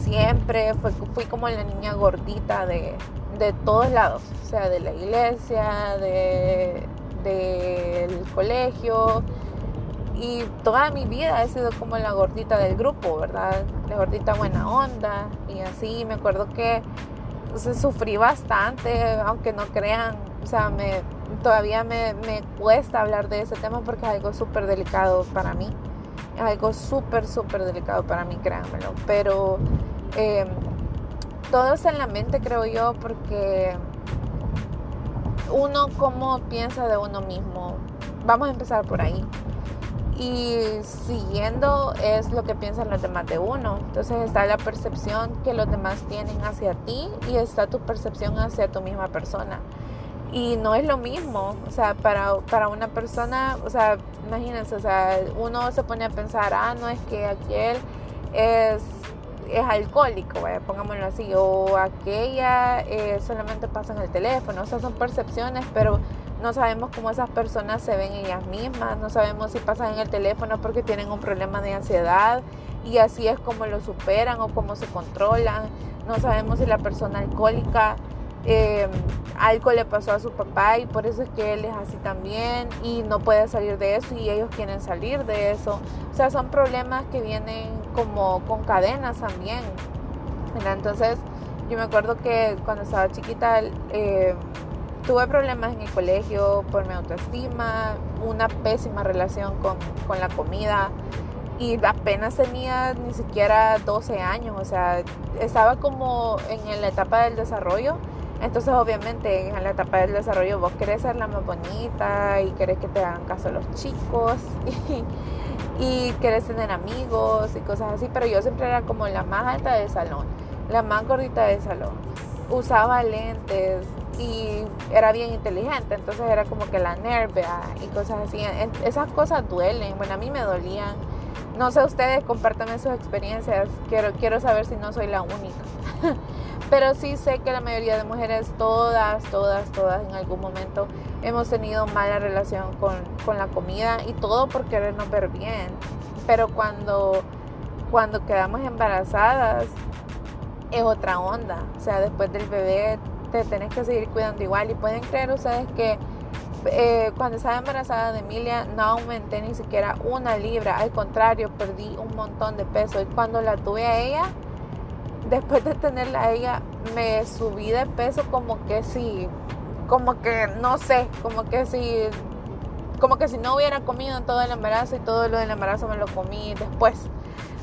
siempre fui como la niña gordita de, de todos lados, o sea, de la iglesia, de, del colegio, y toda mi vida he sido como la gordita del grupo, ¿verdad? La gordita buena onda y así. Me acuerdo que sufrí bastante, aunque no crean, o sea, me, todavía me, me cuesta hablar de ese tema porque es algo súper delicado para mí. Es algo súper, súper delicado para mí, créanmelo. Pero em, todo es en la mente, creo yo, porque uno como piensa de uno mismo. Vamos a empezar por ahí y siguiendo es lo que piensan los demás de uno. Entonces está la percepción que los demás tienen hacia ti y está tu percepción hacia tu misma persona. Y no es lo mismo, o sea, para, para una persona, o sea, imagínense, o sea, uno se pone a pensar, ah, no es que aquel es, es alcohólico, pongámoslo así, o aquella eh, solamente pasa en el teléfono, o sea, son percepciones, pero no sabemos cómo esas personas se ven ellas mismas, no sabemos si pasan en el teléfono porque tienen un problema de ansiedad y así es como lo superan o cómo se controlan, no sabemos si la persona alcohólica eh, algo le pasó a su papá y por eso es que él es así también y no puede salir de eso y ellos quieren salir de eso. O sea, son problemas que vienen como con cadenas también. Entonces, yo me acuerdo que cuando estaba chiquita, eh, tuve problemas en el colegio por mi autoestima, una pésima relación con, con, la comida y apenas tenía ni siquiera 12 años, o sea, estaba como en la etapa del desarrollo. Entonces obviamente en la etapa del desarrollo vos querés ser la más bonita y querés que te hagan caso los chicos y querés tener amigos y cosas así, pero yo siempre era como la más alta del salón, la más gordita del salón. Usaba lentes, y era bien inteligente, entonces era como que la nervia y cosas así. Esas cosas duelen, bueno, a mí me dolían. No sé ustedes, compártanme sus experiencias, quiero, quiero saber si no soy la única. Pero sí sé que la mayoría de mujeres, todas, todas, todas en algún momento hemos tenido mala relación con, con la comida y todo por querernos ver bien. Pero cuando, cuando quedamos embarazadas es otra onda. O sea, después del bebé te tenés que seguir cuidando igual. Y pueden creer ustedes que eh, cuando estaba embarazada de Emilia no aumenté ni siquiera una libra, al contrario, perdí un montón de peso. Y cuando la tuve a ella, después de tenerla a ella, me subí de peso como que si, como que no sé, como que si, como que si no hubiera comido todo el embarazo y todo lo del embarazo me lo comí después,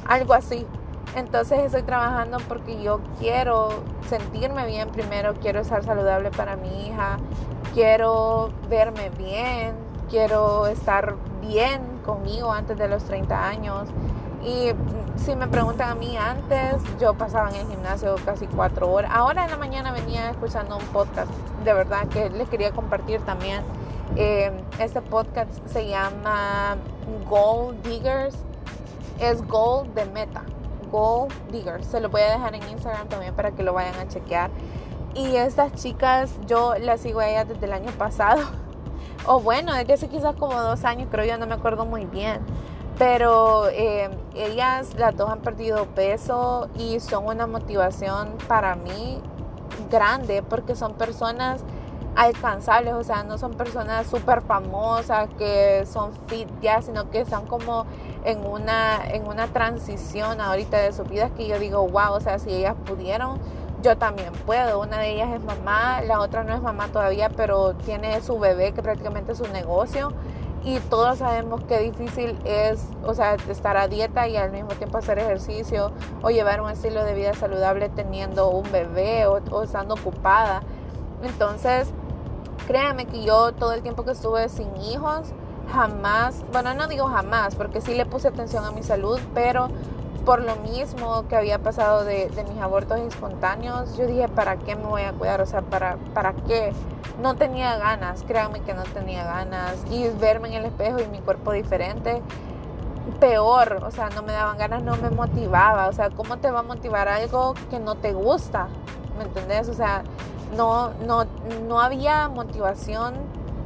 algo así. Entonces estoy trabajando porque yo quiero sentirme bien primero, quiero estar saludable para mi hija, quiero verme bien, quiero estar bien conmigo antes de los 30 años. Y si me preguntan a mí antes, yo pasaba en el gimnasio casi cuatro horas. Ahora en la mañana venía escuchando un podcast, de verdad que les quería compartir también. Eh, este podcast se llama Gold Diggers. Es Gold de Meta. Gold Diggers. Se lo voy a dejar en Instagram también para que lo vayan a chequear. Y estas chicas, yo las sigo a ellas desde el año pasado. O bueno, desde hace quizás como dos años, creo yo, no me acuerdo muy bien. Pero eh, ellas, las dos han perdido peso y son una motivación para mí grande porque son personas alcanzables, o sea, no son personas súper famosas que son fit ya, sino que están como en una, en una transición ahorita de sus vidas que yo digo, wow, o sea, si ellas pudieron, yo también puedo. Una de ellas es mamá, la otra no es mamá todavía, pero tiene su bebé que prácticamente es su negocio. Y todos sabemos qué difícil es, o sea, estar a dieta y al mismo tiempo hacer ejercicio o llevar un estilo de vida saludable teniendo un bebé o, o estando ocupada. Entonces, créanme que yo todo el tiempo que estuve sin hijos, jamás, bueno, no digo jamás, porque sí le puse atención a mi salud, pero por lo mismo que había pasado de, mis abortos espontáneos, yo dije, ¿para qué me voy a cuidar? O sea, ¿para, ¿para qué? No tenía ganas, créanme que no tenía ganas. Y verme en el espejo y mi cuerpo diferente, peor, o sea, no me daban ganas, no me motivaba. O sea, ¿cómo te va a motivar algo que no te gusta? ¿Me entendés? O sea, no, no, no había motivación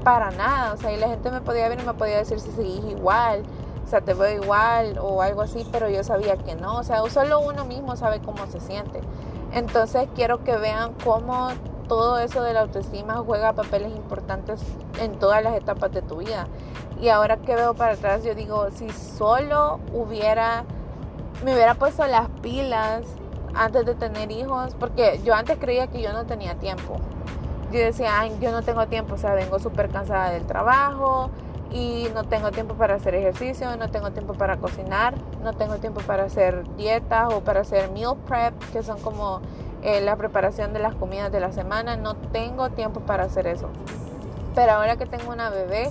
para nada. O sea, y la gente me podía ver y me podía decir si seguís igual o sea, te veo igual o algo así, pero yo sabía que no, o sea, solo uno mismo sabe cómo se siente. Entonces quiero que vean cómo todo eso de la autoestima juega papeles importantes en todas las etapas de tu vida. Y ahora que veo para atrás, yo digo, si solo hubiera, me hubiera puesto las pilas antes de tener hijos, porque yo antes creía que yo no tenía tiempo. Yo decía, ay, yo no tengo tiempo, o sea, vengo súper cansada del trabajo, y no tengo tiempo para hacer ejercicio, no tengo tiempo para cocinar, no tengo tiempo para hacer dietas o para hacer meal prep, que son como eh, la preparación de las comidas de la semana, no tengo tiempo para hacer eso. Pero ahora que tengo una bebé,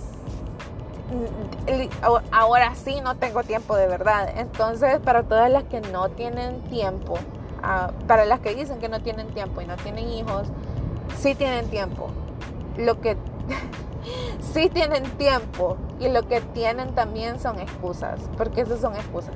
mm, ahora sí no tengo tiempo de verdad. Entonces, para todas las que no tienen tiempo, ah, para las que dicen que no tienen tiempo y no tienen hijos, sí tienen tiempo. Lo que sí tienen tiempo y lo que tienen también son excusas, porque esas son excusas.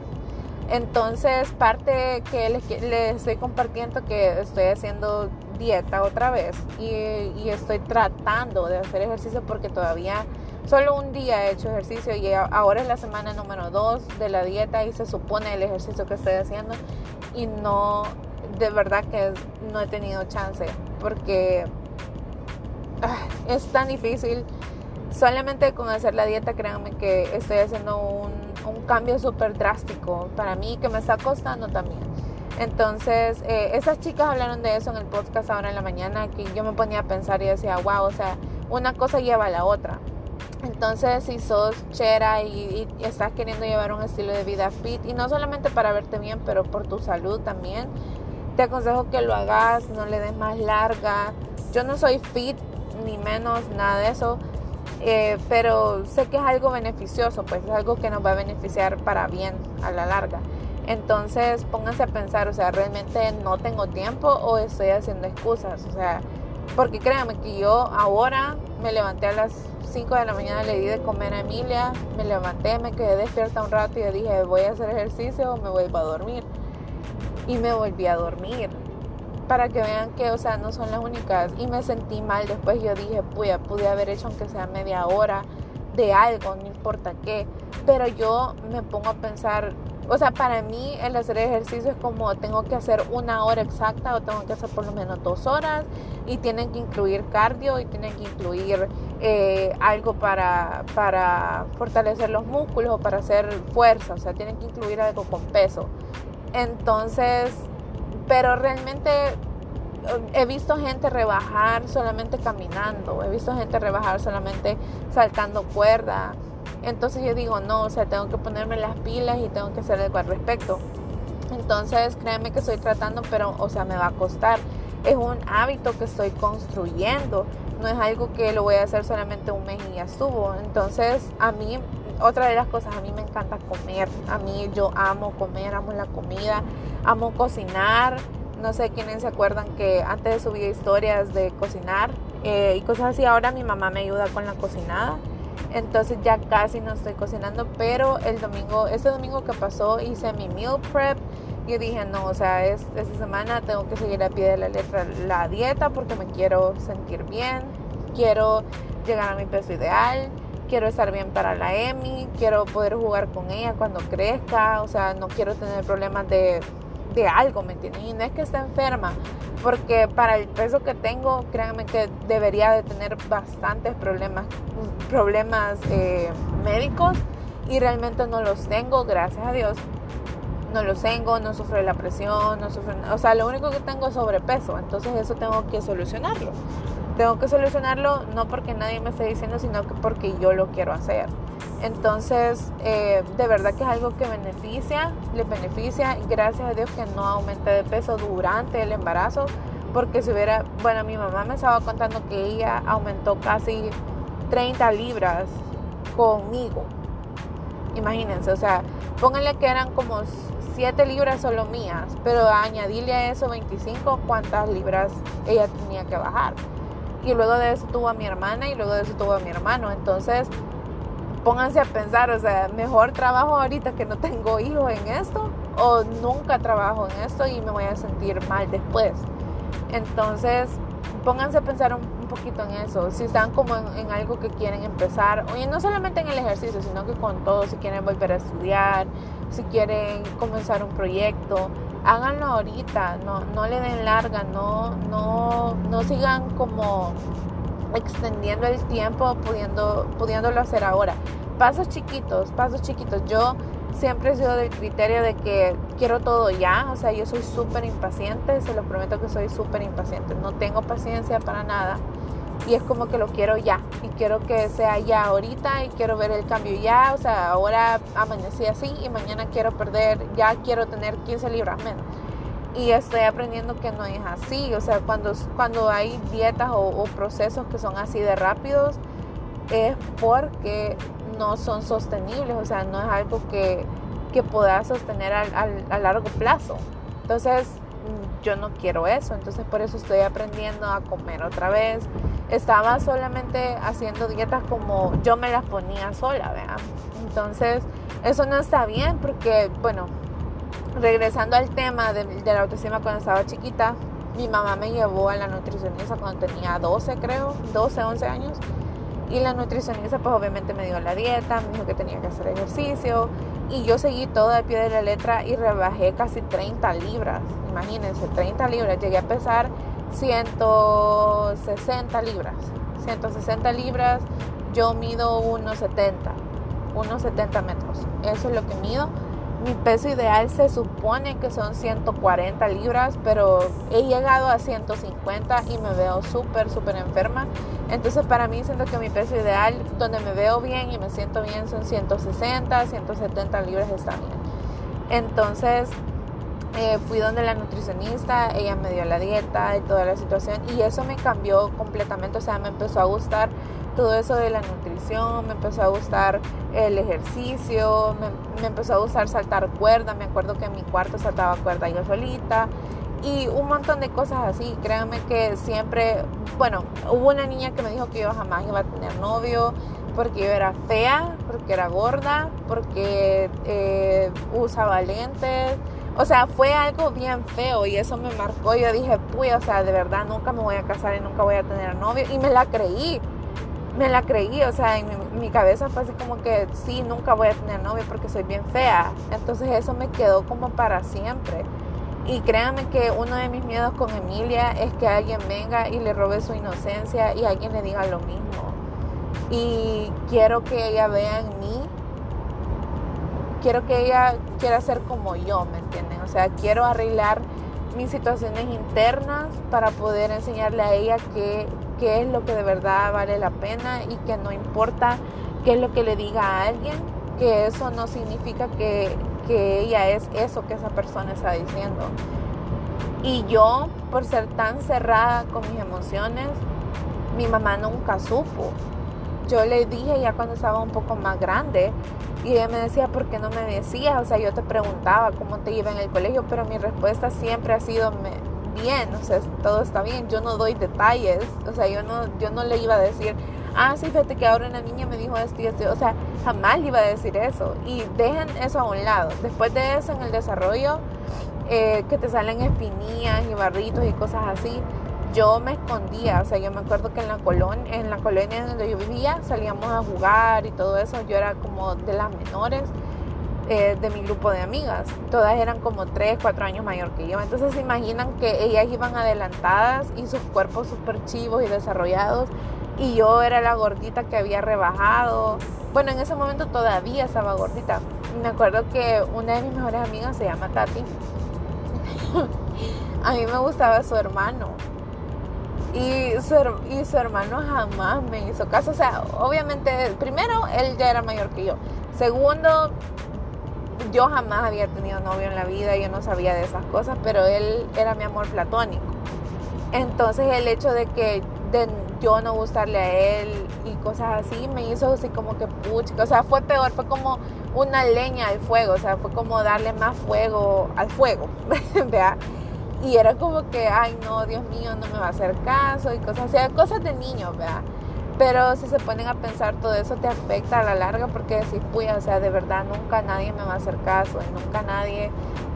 Entonces, parte que les, les estoy compartiendo que estoy haciendo dieta otra vez y, y, estoy tratando de hacer ejercicio porque todavía solo un día he hecho ejercicio y ahora es la semana número dos de la dieta y se supone el ejercicio que estoy haciendo y no, de verdad que no he tenido chance porque ah, es tan difícil solamente con hacer la dieta, créanme que estoy haciendo un, un cambio súper drástico para mí que me está costando también. Entonces, eh, esas chicas hablaron de eso en el podcast ahora en la mañana, que yo me ponía a pensar y decía, wow, o sea, una cosa lleva a la otra. Entonces, si sos chera y, y, estás queriendo llevar un estilo de vida fit, y no solamente para verte bien, pero por tu salud también, te aconsejo que lo hagas, no le des más larga. Yo no soy fit, ni menos, nada de eso eh, pero sé que es algo beneficioso, pues es algo que nos va a beneficiar para bien a la larga. Entonces pónganse a pensar, o sea, realmente no tengo tiempo o estoy haciendo excusas, o sea, porque créanme que yo ahora me levanté a las 5 de la mañana, le di de comer a Emilia, me levanté, me quedé despierta un rato y dije, voy a hacer ejercicio o me vuelvo a dormir. Y me volví a dormir para que vean que, o sea, no son las únicas. Y me sentí mal, después yo dije, pude, pude haber hecho aunque sea media hora de algo, no importa qué. Pero yo me pongo a pensar, o sea, para mí el hacer ejercicio es como tengo que hacer una hora exacta o tengo que hacer por lo menos dos horas y tienen que incluir cardio y tienen que incluir eh, algo para, para fortalecer los músculos o para hacer fuerza, o sea, tienen que incluir algo con peso. Entonces, pero realmente eh, he visto gente rebajar solamente caminando, he visto gente rebajar solamente saltando cuerda. Entonces yo digo, no, o sea, tengo que ponerme las pilas y tengo que hacer algo al respecto. Entonces, créeme que estoy tratando, pero, o sea, me va a costar. Es un hábito que estoy construyendo. No es algo que lo voy a hacer solamente un mes y ya estuvo. Entonces, a mí, otra de las cosas, a mí me encanta comer. A mí yo amo comer, amo la comida, amo cocinar. No sé quiénes se acuerdan que antes subía historias de cocinar eh, y cosas así. Ahora mi mamá me ayuda con la cocinada entonces ya casi no estoy cocinando, pero el domingo, este domingo que pasó hice mi meal prep. Y dije, no, o sea, es, esta semana tengo que seguir a pie de la letra la dieta porque me quiero sentir bien, quiero llegar a mi peso ideal, quiero estar bien para la EMI, quiero poder jugar con ella cuando crezca, o sea, no quiero tener problemas de de algo, ¿me entienden? Y no es que esté enferma, porque para el peso que tengo, créanme que debería de tener bastantes problemas, problemas eh, médicos y realmente no los tengo, gracias a Dios. No los tengo, no sufro la presión, no sufro, o sea, lo único que tengo es sobrepeso, entonces eso tengo que solucionarlo. Tengo que solucionarlo no porque nadie me esté diciendo, sino que porque yo lo quiero hacer. Entonces, eh, de verdad que es algo que beneficia, le beneficia. Gracias a Dios que no aumente de peso durante el embarazo, porque si hubiera, bueno, mi mamá me estaba contando que ella aumentó casi 30 libras conmigo. Imagínense, o sea, pónganle que eran como 7 libras solo mías, pero añadirle a eso 25, cuántas libras ella tenía que bajar. Y luego de eso tuvo a mi hermana y luego de eso tuvo a mi hermano. Entonces, pónganse a pensar, o sea, mejor trabajo ahorita que no tengo hijos en esto o nunca trabajo en esto y me voy a sentir mal después. Entonces, pónganse a pensar un, poquito en eso, si están como en, algo que quieren empezar, y no solamente en el ejercicio, sino que con todo, si quieren volver a estudiar, si quieren comenzar un proyecto, háganlo ahorita, no, no le den larga, no, no, no sigan como extendiendo el tiempo, pudiendo, pudiéndolo hacer ahora. Pasos chiquitos, pasos chiquitos. Yo siempre he sido del criterio de que quiero todo ya, o sea, yo soy súper impaciente, se lo prometo que soy súper impaciente, no tengo paciencia para nada y es como que lo quiero ya y quiero que sea ya ahorita y quiero ver el cambio ya, o sea, ahora amanecí así y mañana quiero perder, ya quiero tener 15 libras menos y estoy aprendiendo que no es así. O sea, cuando, cuando hay dietas o, procesos que son así de rápidos, es porque no son sostenibles. O sea, no es algo que, que pueda sostener a largo plazo. Entonces, yo no quiero eso. Entonces, por eso estoy aprendiendo a comer otra vez. Estaba solamente haciendo dietas como yo me las ponía sola, ¿vean? Entonces, eso no está bien porque, bueno, regresando al tema de, la autoestima cuando estaba chiquita, mi mamá me llevó a la nutricionista cuando tenía 12, creo, 12, 11 años. Y la nutricionista pues obviamente me dio la dieta, me dijo que tenía que hacer ejercicio y yo seguí todo al pie de la letra y rebajé casi 30 libras. Imagínense, 30 libras. Llegué a pesar 160 libras. 160 libras, yo mido 1,70, 1,70 metros. Eso es lo que mido mi peso ideal se supone que son 140 libras, pero he llegado a 150 y me veo súper, súper enferma. Entonces para mí siento que mi peso ideal, donde me veo bien y me siento bien, son 160, 170 libras está bien. Entonces eh, fui donde la nutricionista, ella me dio la dieta y toda la situación y eso me cambió completamente, o sea, me empezó a gustar todo eso de la nutrición, me empezó a gustar el ejercicio, me, empezó a gustar saltar cuerda, me acuerdo que en mi cuarto saltaba cuerda yo solita y un montón de cosas así. Créanme que siempre, bueno, hubo una niña que me dijo que yo jamás iba a tener novio porque yo era fea, porque era gorda, porque eh, usaba lentes, O sea, fue algo bien feo y eso me marcó. Yo dije, pues, o sea, de verdad nunca me voy a casar y nunca voy a tener novio. Y me la creí, me la creí. O sea, en mi, cabeza fue así como que sí, nunca voy a tener novio porque soy bien fea. Entonces eso me quedó como para siempre. Y créanme que uno de mis miedos con Emilia es que alguien venga y le robe su inocencia y alguien le diga lo mismo. Y quiero que ella vea en mí quiero que ella quiera ser como yo, ¿me entienden? O sea, quiero arreglar mis situaciones internas para poder enseñarle a ella qué, qué es lo que de verdad vale la pena y que no importa qué es lo que le diga a alguien, que eso no significa que, que ella es eso que esa persona está diciendo. Y yo, por ser tan cerrada con mis emociones, mi mamá nunca supo yo le dije ya cuando estaba un poco más grande y ella me decía, ¿por qué no me decías? O sea, yo te preguntaba cómo te iba en el colegio, pero mi respuesta siempre ha sido bien, o sea, todo está bien, yo no doy detalles, o sea, yo no, yo no le iba a decir, ah, sí, fíjate que ahora una niña me dijo esto y esto, o sea, jamás le iba a decir eso y dejen eso a un lado. Después de eso, en el desarrollo, eh, que te salen espinillas y barritos y cosas así, yo me escondía, o sea, yo me acuerdo que en la colonia, en la colonia donde yo vivía salíamos a jugar y todo eso, yo era como de las menores eh, de mi grupo de amigas, todas eran como 3, 4 años mayor que yo, entonces se imaginan que ellas iban adelantadas y sus cuerpos súper chivos y desarrollados y yo era la gordita que había rebajado, bueno, en ese momento todavía estaba gordita, me acuerdo que una de mis mejores amigas se llama Tati, a mí me gustaba su hermano. Y su, y su hermano jamás me hizo caso. O sea, obviamente, primero, él ya era mayor que yo. Segundo, yo jamás había tenido novio en la vida, yo no sabía de esas cosas, pero él era mi amor platónico. Entonces el hecho de que yo no gustarle a él y cosas así me hizo así como que pucha, o sea, fue peor, fue como una leña al fuego, o sea, fue como darle más fuego al fuego, ¿verdad? Y era como que, ay no, Dios mío, no me va a hacer caso y cosas así, cosas de niños, ¿verdad? Pero si se ponen a pensar, todo eso te afecta a la larga porque decís, pues, o sea, de verdad nunca nadie me va a hacer caso nunca nadie,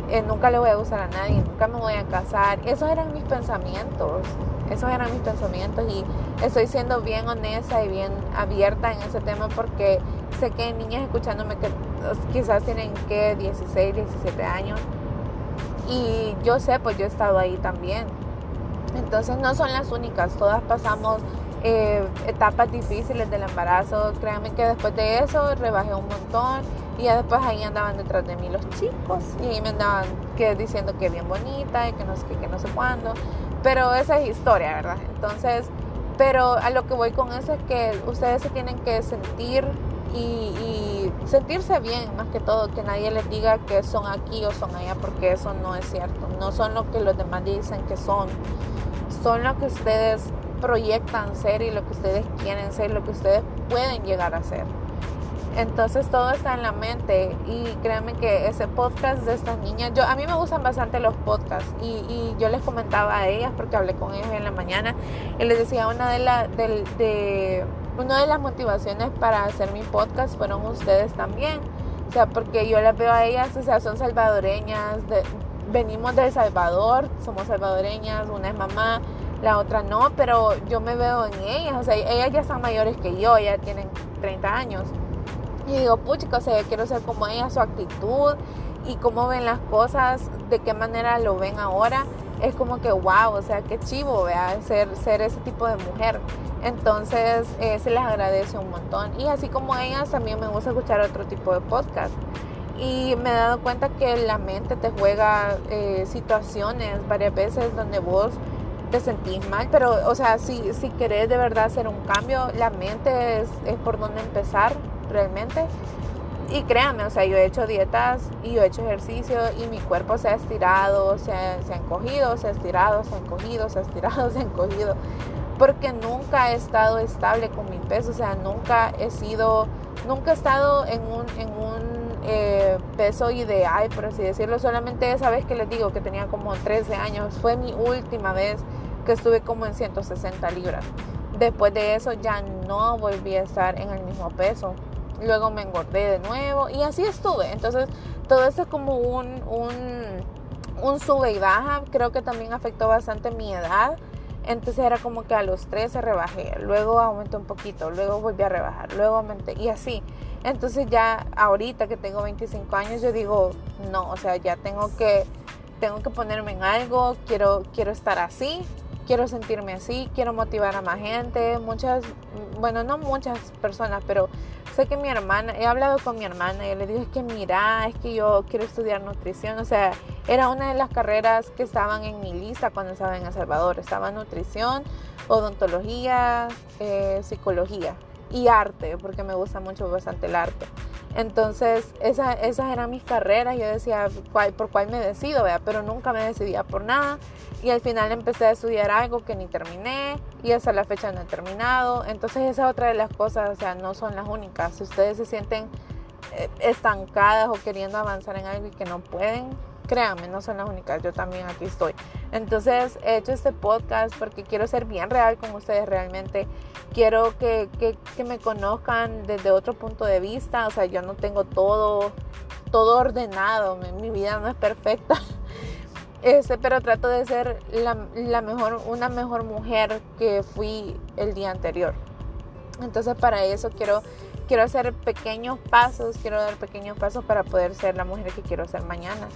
eh, nunca le voy a gustar a nadie, nunca me voy a casar. Esos eran mis pensamientos, esos eran mis pensamientos y estoy siendo bien honesta y bien abierta en ese tema porque sé que hay niñas escuchándome que quizás tienen que 16, 17 años y yo sé, pues yo he estado ahí también. Entonces no son las únicas, todas pasamos eh, etapas difíciles del embarazo. Créanme que después de eso rebajé un montón y ya después ahí andaban detrás de mí los chicos y ahí me andaban que, diciendo que bien bonita y que no sé que no sé cuándo. Pero esa es historia, ¿verdad? Entonces, pero a lo que voy con eso es que ustedes se tienen que sentir y, sentirse bien más que todo, que nadie les diga que son aquí o son allá, porque eso no es cierto. No son lo que los demás dicen que son, son lo que ustedes proyectan ser y lo que ustedes quieren ser, lo que ustedes pueden llegar a ser. Entonces todo está en la mente y créanme que ese podcast de estas niñas, yo a mí me gustan bastante los podcasts y, yo les comentaba a ellas porque hablé con ellas en la mañana y les decía una de las de una de las motivaciones para hacer mi podcast fueron ustedes también. O sea, porque yo las veo a ellas, o sea, son salvadoreñas, venimos de Salvador, somos salvadoreñas, una es mamá, la otra no, pero yo me veo en ellas, o sea, ellas ya están mayores que yo, ya tienen 30 años. Y digo, pucha, o sea, quiero ser como ellas, su actitud y cómo ven las cosas, de qué manera lo ven ahora es como que wow, o sea, qué chivo, vea, ser, ser ese tipo de mujer. Entonces, eh, se les agradece un montón. Y así como ellas, también me gusta escuchar otro tipo de podcast. Y me he dado cuenta que la mente te juega eh, situaciones varias veces donde vos te sentís mal, pero, o sea, si, si querés de verdad hacer un cambio, la mente es, es por donde empezar realmente. Y créanme, o sea, yo he hecho dietas y yo he hecho ejercicio y mi cuerpo se ha estirado, se ha, se ha encogido, se ha estirado, se ha encogido, se ha estirado, se ha encogido. Porque nunca he estado estable con mi peso, o sea, nunca he sido, nunca he estado en un, en un eh, peso ideal, por así decirlo. Solamente esa vez que les digo que tenía como 13 años, fue mi última vez que estuve como en 160 libras. Después de eso ya no volví a estar en el mismo peso luego me engordé de nuevo y así estuve. Entonces todo esto es como un, un, un sube y baja. Creo que también afectó bastante mi edad. Entonces era como que a los 13 rebajé, luego aumenté un poquito, luego volví a rebajar, luego aumenté y así. Entonces ya ahorita que tengo 25 años yo digo, no, o sea, ya tengo que, tengo que ponerme en algo, quiero, quiero estar así, quiero sentirme así, quiero motivar a más gente, muchas, bueno, no muchas personas, pero sé que mi hermana, he hablado con mi hermana y le dije, es que mira, es que yo quiero estudiar nutrición, o sea, era una de las carreras que estaban en mi lista cuando estaba en El Salvador, estaba nutrición, odontología, eh, psicología y arte, porque me gusta mucho bastante el arte. Entonces, esas eran mis carreras. Yo decía ¿cuál, por cuál me decido, ¿vea? pero nunca me decidía por nada. Y al final empecé a estudiar algo que ni terminé y hasta la fecha no he terminado. Entonces, esa es otra de las cosas, o sea, no son las únicas. Si ustedes se sienten eh, estancadas o queriendo avanzar en algo y que no pueden, créanme, no son las únicas, yo también aquí estoy. Entonces he hecho este podcast porque quiero ser bien real con ustedes realmente. Quiero que, que, me conozcan desde otro punto de vista. O sea, yo no tengo todo, todo ordenado, mi, vida no es perfecta. Este, pero trato de ser la, la mejor, una mejor mujer que fui el día anterior. Entonces para eso quiero quiero hacer pequeños pasos, quiero dar pequeños pasos para poder ser la mujer que quiero ser mañana.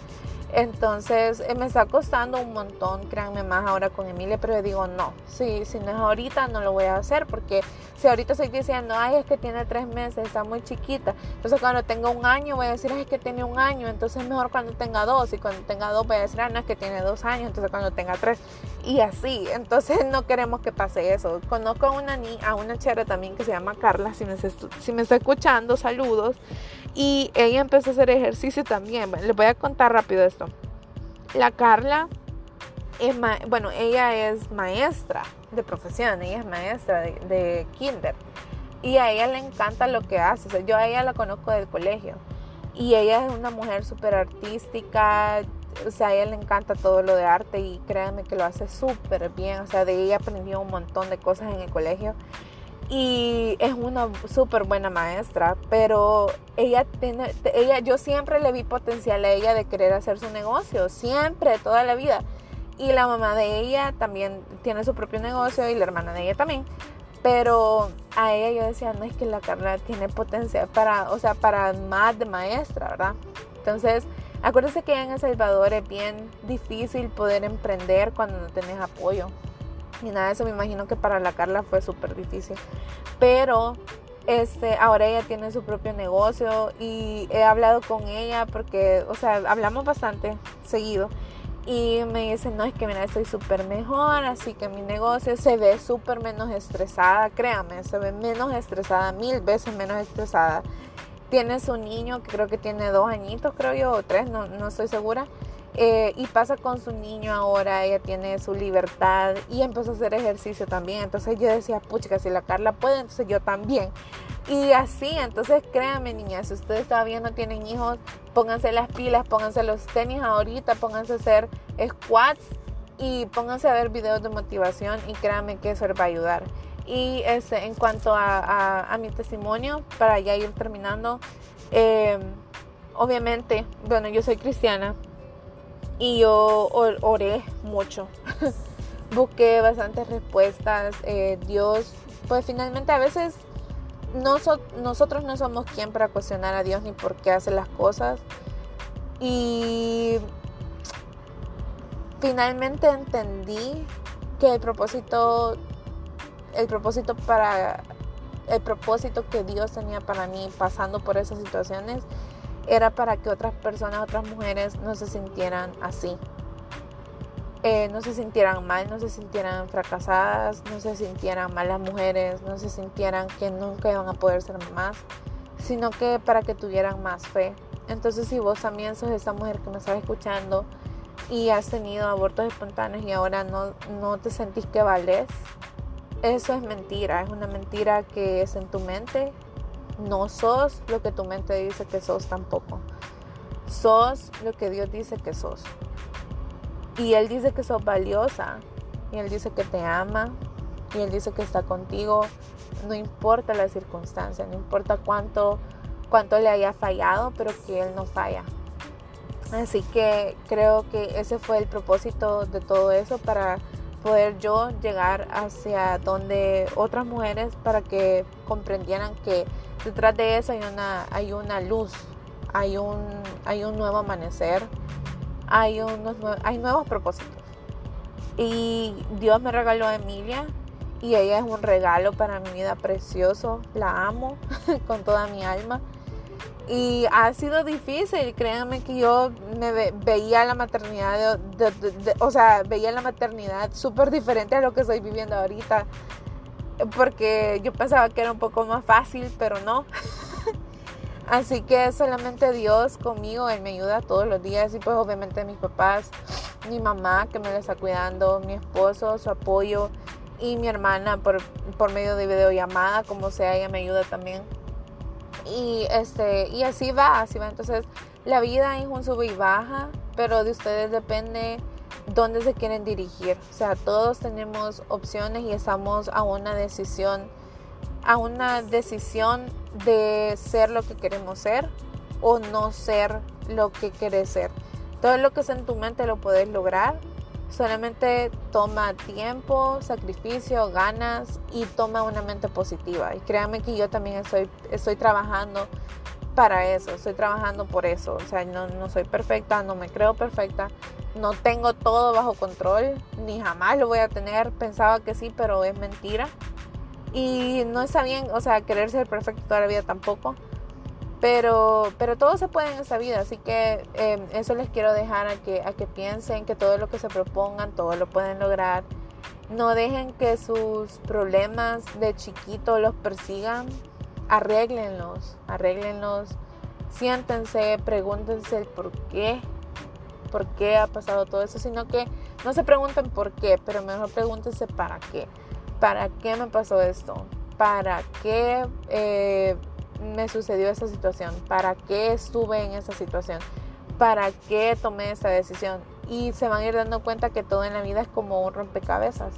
Entonces eh, me está costando un montón, créanme más ahora con Emilia, pero digo no, si, si no es ahorita no lo voy a hacer porque si ahorita estoy diciendo, ay, es que tiene tres meses, está muy chiquita, entonces cuando tenga un año voy a decir, ay, es que tiene un año, entonces mejor cuando tenga dos y cuando tenga dos voy a decir, ah, no, es que tiene dos años, entonces cuando tenga tres y así, entonces no queremos que pase eso. Conozco a una, a una chera también que se llama Carla, si me, si me está escuchando, saludos. Y ella empezó a hacer ejercicio también. les voy a contar rápido esto. La Carla es, bueno, ella es maestra de profesión, ella es maestra de, kinder. Y a ella le encanta lo que hace. yo a ella la conozco del colegio. Y ella es una mujer súper artística. O sea, a ella le encanta todo lo de arte y créanme que lo hace súper bien. O sea, de ella aprendió un montón de cosas en el colegio y es una súper buena maestra, pero ella tiene, ella, yo siempre le vi potencial a ella de querer hacer su negocio, siempre, toda la vida. Y la mamá de ella también tiene su propio negocio y la hermana de ella también. Pero a ella yo decía, no es que la Carla tiene potencial para, o sea, para más de maestra, ¿verdad? Entonces, acuérdese que en El Salvador es bien difícil poder emprender cuando no tenés apoyo ni nada de eso. Me imagino que para la Carla fue súper difícil. Pero este, ahora ella tiene su propio negocio y he hablado con ella porque, o sea, hablamos bastante seguido. Y me dice, no, es que mira, estoy súper mejor, así que mi negocio se ve súper menos estresada, créame, se ve menos estresada, mil veces menos estresada. Tiene su niño, que creo que tiene dos añitos, creo yo, o tres, no, no estoy segura eh, y pasa con su niño ahora, ella tiene su libertad y empezó a hacer ejercicio también. Entonces yo decía, pucha, si la Carla puede, entonces yo también. Y así, entonces créanme niñas, si ustedes todavía no tienen hijos, pónganse las pilas, pónganse los tenis ahorita, pónganse a hacer squats y pónganse a ver videos de motivación y créanme que eso les va a ayudar. Y este, en cuanto a, mi testimonio, para ya ir terminando, eh, obviamente, bueno, yo soy cristiana, y yo oré mucho. Busqué bastantes respuestas. Eh, Dios, pues finalmente a veces nosotros no somos quien para cuestionar a Dios ni por qué hace las cosas. Y finalmente entendí que el propósito, el propósito para, el propósito que Dios tenía para mí pasando por esas situaciones era para que otras personas, otras mujeres no se sintieran así. Eh, no se sintieran mal, no se sintieran fracasadas, no se sintieran malas mujeres, no se sintieran que nunca iban a poder ser más, sino que para que tuvieran más fe. Entonces si vos también sos esa mujer que me está escuchando y has tenido abortos espontáneos y ahora no, no te sentís que vales, eso es mentira, es una mentira que es en tu mente no sos lo que tu mente dice que sos tampoco. Sos lo que Dios dice que sos. Y Él dice que sos valiosa. Y Él dice que te ama. Y Él dice que está contigo no importa la circunstancia, no importa cuánto, cuánto le haya fallado, pero que Él no falla. Así que creo que ese fue el propósito de todo eso para poder yo llegar hacia donde otras mujeres para que comprendieran que detrás de eso hay una, hay una luz, hay un, hay un nuevo amanecer, hay, unos, hay nuevos propósitos. Y Dios me regaló a Emilia y ella es un regalo para mi vida precioso, la amo con toda mi alma. Y ha sido difícil, créanme que yo veía la maternidad, o sea, veía la maternidad súper diferente a lo que estoy viviendo ahorita. Porque yo pensaba que era un poco más fácil, pero no. Así que solamente Dios conmigo, Él me ayuda todos los días y pues obviamente mis papás, mi mamá que me lo está cuidando, mi esposo, su apoyo y mi hermana por, por medio de videollamada, como sea, ella me ayuda también y, este, y así va, así va. Entonces, la vida es un sube y baja, pero de ustedes depende dónde se quieren dirigir. O sea, todos tenemos opciones y estamos a una decisión, a una decisión de ser lo que queremos ser o no ser lo que quieres ser. Todo lo que es en tu mente lo puedes lograr, Solamente toma tiempo, sacrificio, ganas y toma una mente positiva. Y créanme que yo también estoy, estoy trabajando para eso, estoy trabajando por eso. O sea, no, no soy perfecta, no me creo perfecta, no tengo todo bajo control, ni jamás lo voy a tener. Pensaba que sí, pero es mentira. Y no está bien, o sea, querer ser perfecto toda la vida tampoco. Pero, pero todo se puede en esta vida, así que em, eso les quiero dejar a que, a que piensen que todo lo que se propongan, todo lo pueden lograr. No dejen que sus problemas de chiquito los persigan. Arréglenlos, arréglenlos. Siéntense, pregúntense el por qué, por qué ha pasado todo eso, sino que no se pregunten por qué, pero mejor pregúntense para qué. ¿Para qué me pasó esto? ¿Para qué eh, me sucedió esa situación? ¿Para qué estuve en esa situación? ¿Para qué tomé esa decisión? Y se van a ir dando cuenta que todo en la vida es como un rompecabezas.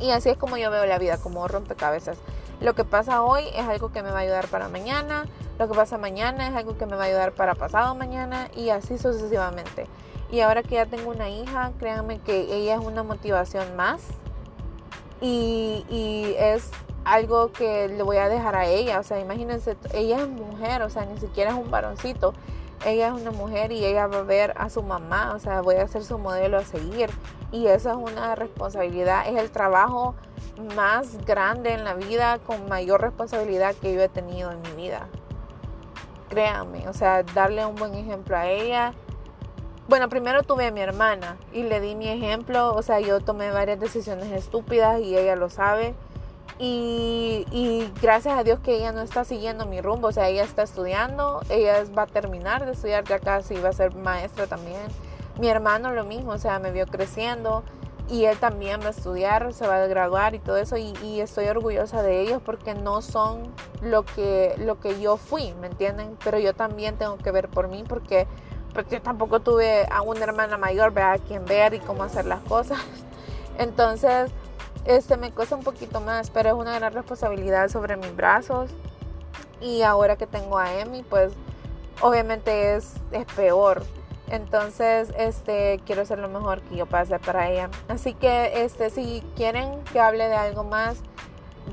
Y así es como yo veo la vida, como un rompecabezas. Lo que pasa hoy es algo que me va a ayudar para mañana, lo que pasa mañana es algo que me va a ayudar para pasado mañana y así sucesivamente. Y ahora que ya tengo una hija, créanme que ella es una motivación más y, y es algo que le voy a dejar a ella. O sea, imagínense, ella es mujer, o sea, ni siquiera es un varoncito. Ella es una mujer y ella va a ver a su mamá, o sea, voy a ser su modelo a seguir. Y eso es una responsabilidad, es el trabajo más grande en la vida, con mayor responsabilidad que yo he tenido en mi vida. Créanme, o sea, darle un buen ejemplo a ella. Bueno, primero tuve a mi hermana y le di mi ejemplo, o sea, yo tomé varias decisiones estúpidas y ella lo sabe y, gracias a Dios que ella no está siguiendo mi rumbo, o sea, ella está estudiando, ella va a terminar de estudiar ya casi, va a ser maestra también. Mi hermano lo mismo, o sea, me vio creciendo y él también va a estudiar, se va a graduar y todo eso y, estoy orgullosa de ellos porque no son lo que, lo que yo fui, ¿me entienden? Pero yo también tengo que ver por mí porque, porque yo tampoco tuve a una hermana mayor, a quien ver y cómo hacer las cosas. Entonces, este me cuesta un poquito más, pero es una gran responsabilidad sobre mis brazos. Y ahora que tengo a Emi, pues obviamente es, es peor. Entonces, este, quiero hacer lo mejor que yo pueda hacer para ella. Así que, este, si quieren que hable de algo más,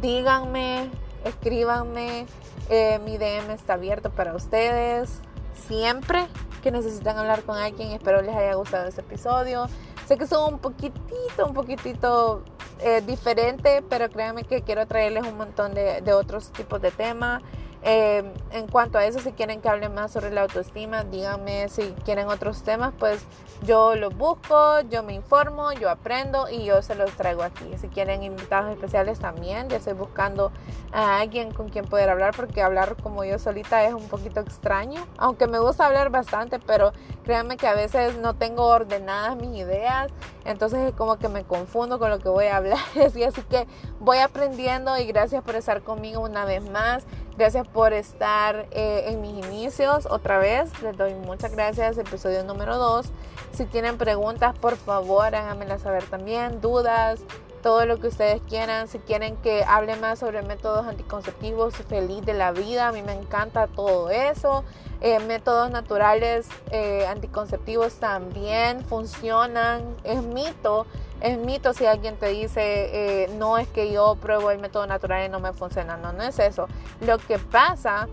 díganme, escríbanme. Eh, mi DM está abierto para ustedes. Siempre que necesitan hablar con alguien, espero les haya gustado este episodio. Sé que son un poquitito, un poquitito eh, diferente, pero créanme que quiero traerles un montón de, de otros tipos de temas. Eh, en cuanto a eso, si quieren que hable más sobre la autoestima, díganme si quieren otros temas, pues yo los busco, yo me informo, yo aprendo y yo se los traigo aquí. Si quieren invitados especiales también, ya estoy buscando a alguien con quien poder hablar porque hablar como yo solita es un poquito extraño, aunque me gusta hablar bastante, pero créanme que a veces no tengo ordenadas mis ideas, entonces es como que me confundo con lo que voy a hablar, así, así que voy aprendiendo y gracias por estar conmigo una vez más. Gracias por estar eh, en mis inicios otra vez. Les doy muchas gracias. Episodio número 2. Si tienen preguntas, por favor, háganmelas saber también. Dudas, todo lo que ustedes quieran. Si quieren que hable más sobre métodos anticonceptivos, feliz de la vida, a mí me encanta todo eso. Eh, métodos naturales eh, anticonceptivos también funcionan. Es mito, es mito si alguien te dice, eh, no es que yo pruebo el método natural y no me funciona. No, no es eso. Lo que pasa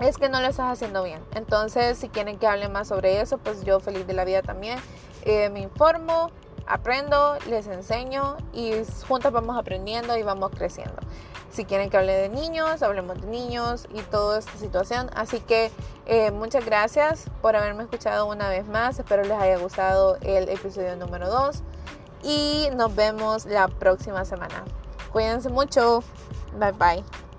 es que no lo estás haciendo bien. Entonces, si quieren que hable más sobre eso, pues yo feliz de la vida también. me informo, aprendo, les enseño y juntos vamos aprendiendo y vamos creciendo. Si quieren que hable de niños, hablemos de niños y toda esta situación. Así que eh, muchas gracias por haberme escuchado una vez más. Espero les haya gustado el episodio número 2 y nos vemos la próxima semana. Cuídense mucho. Bye bye.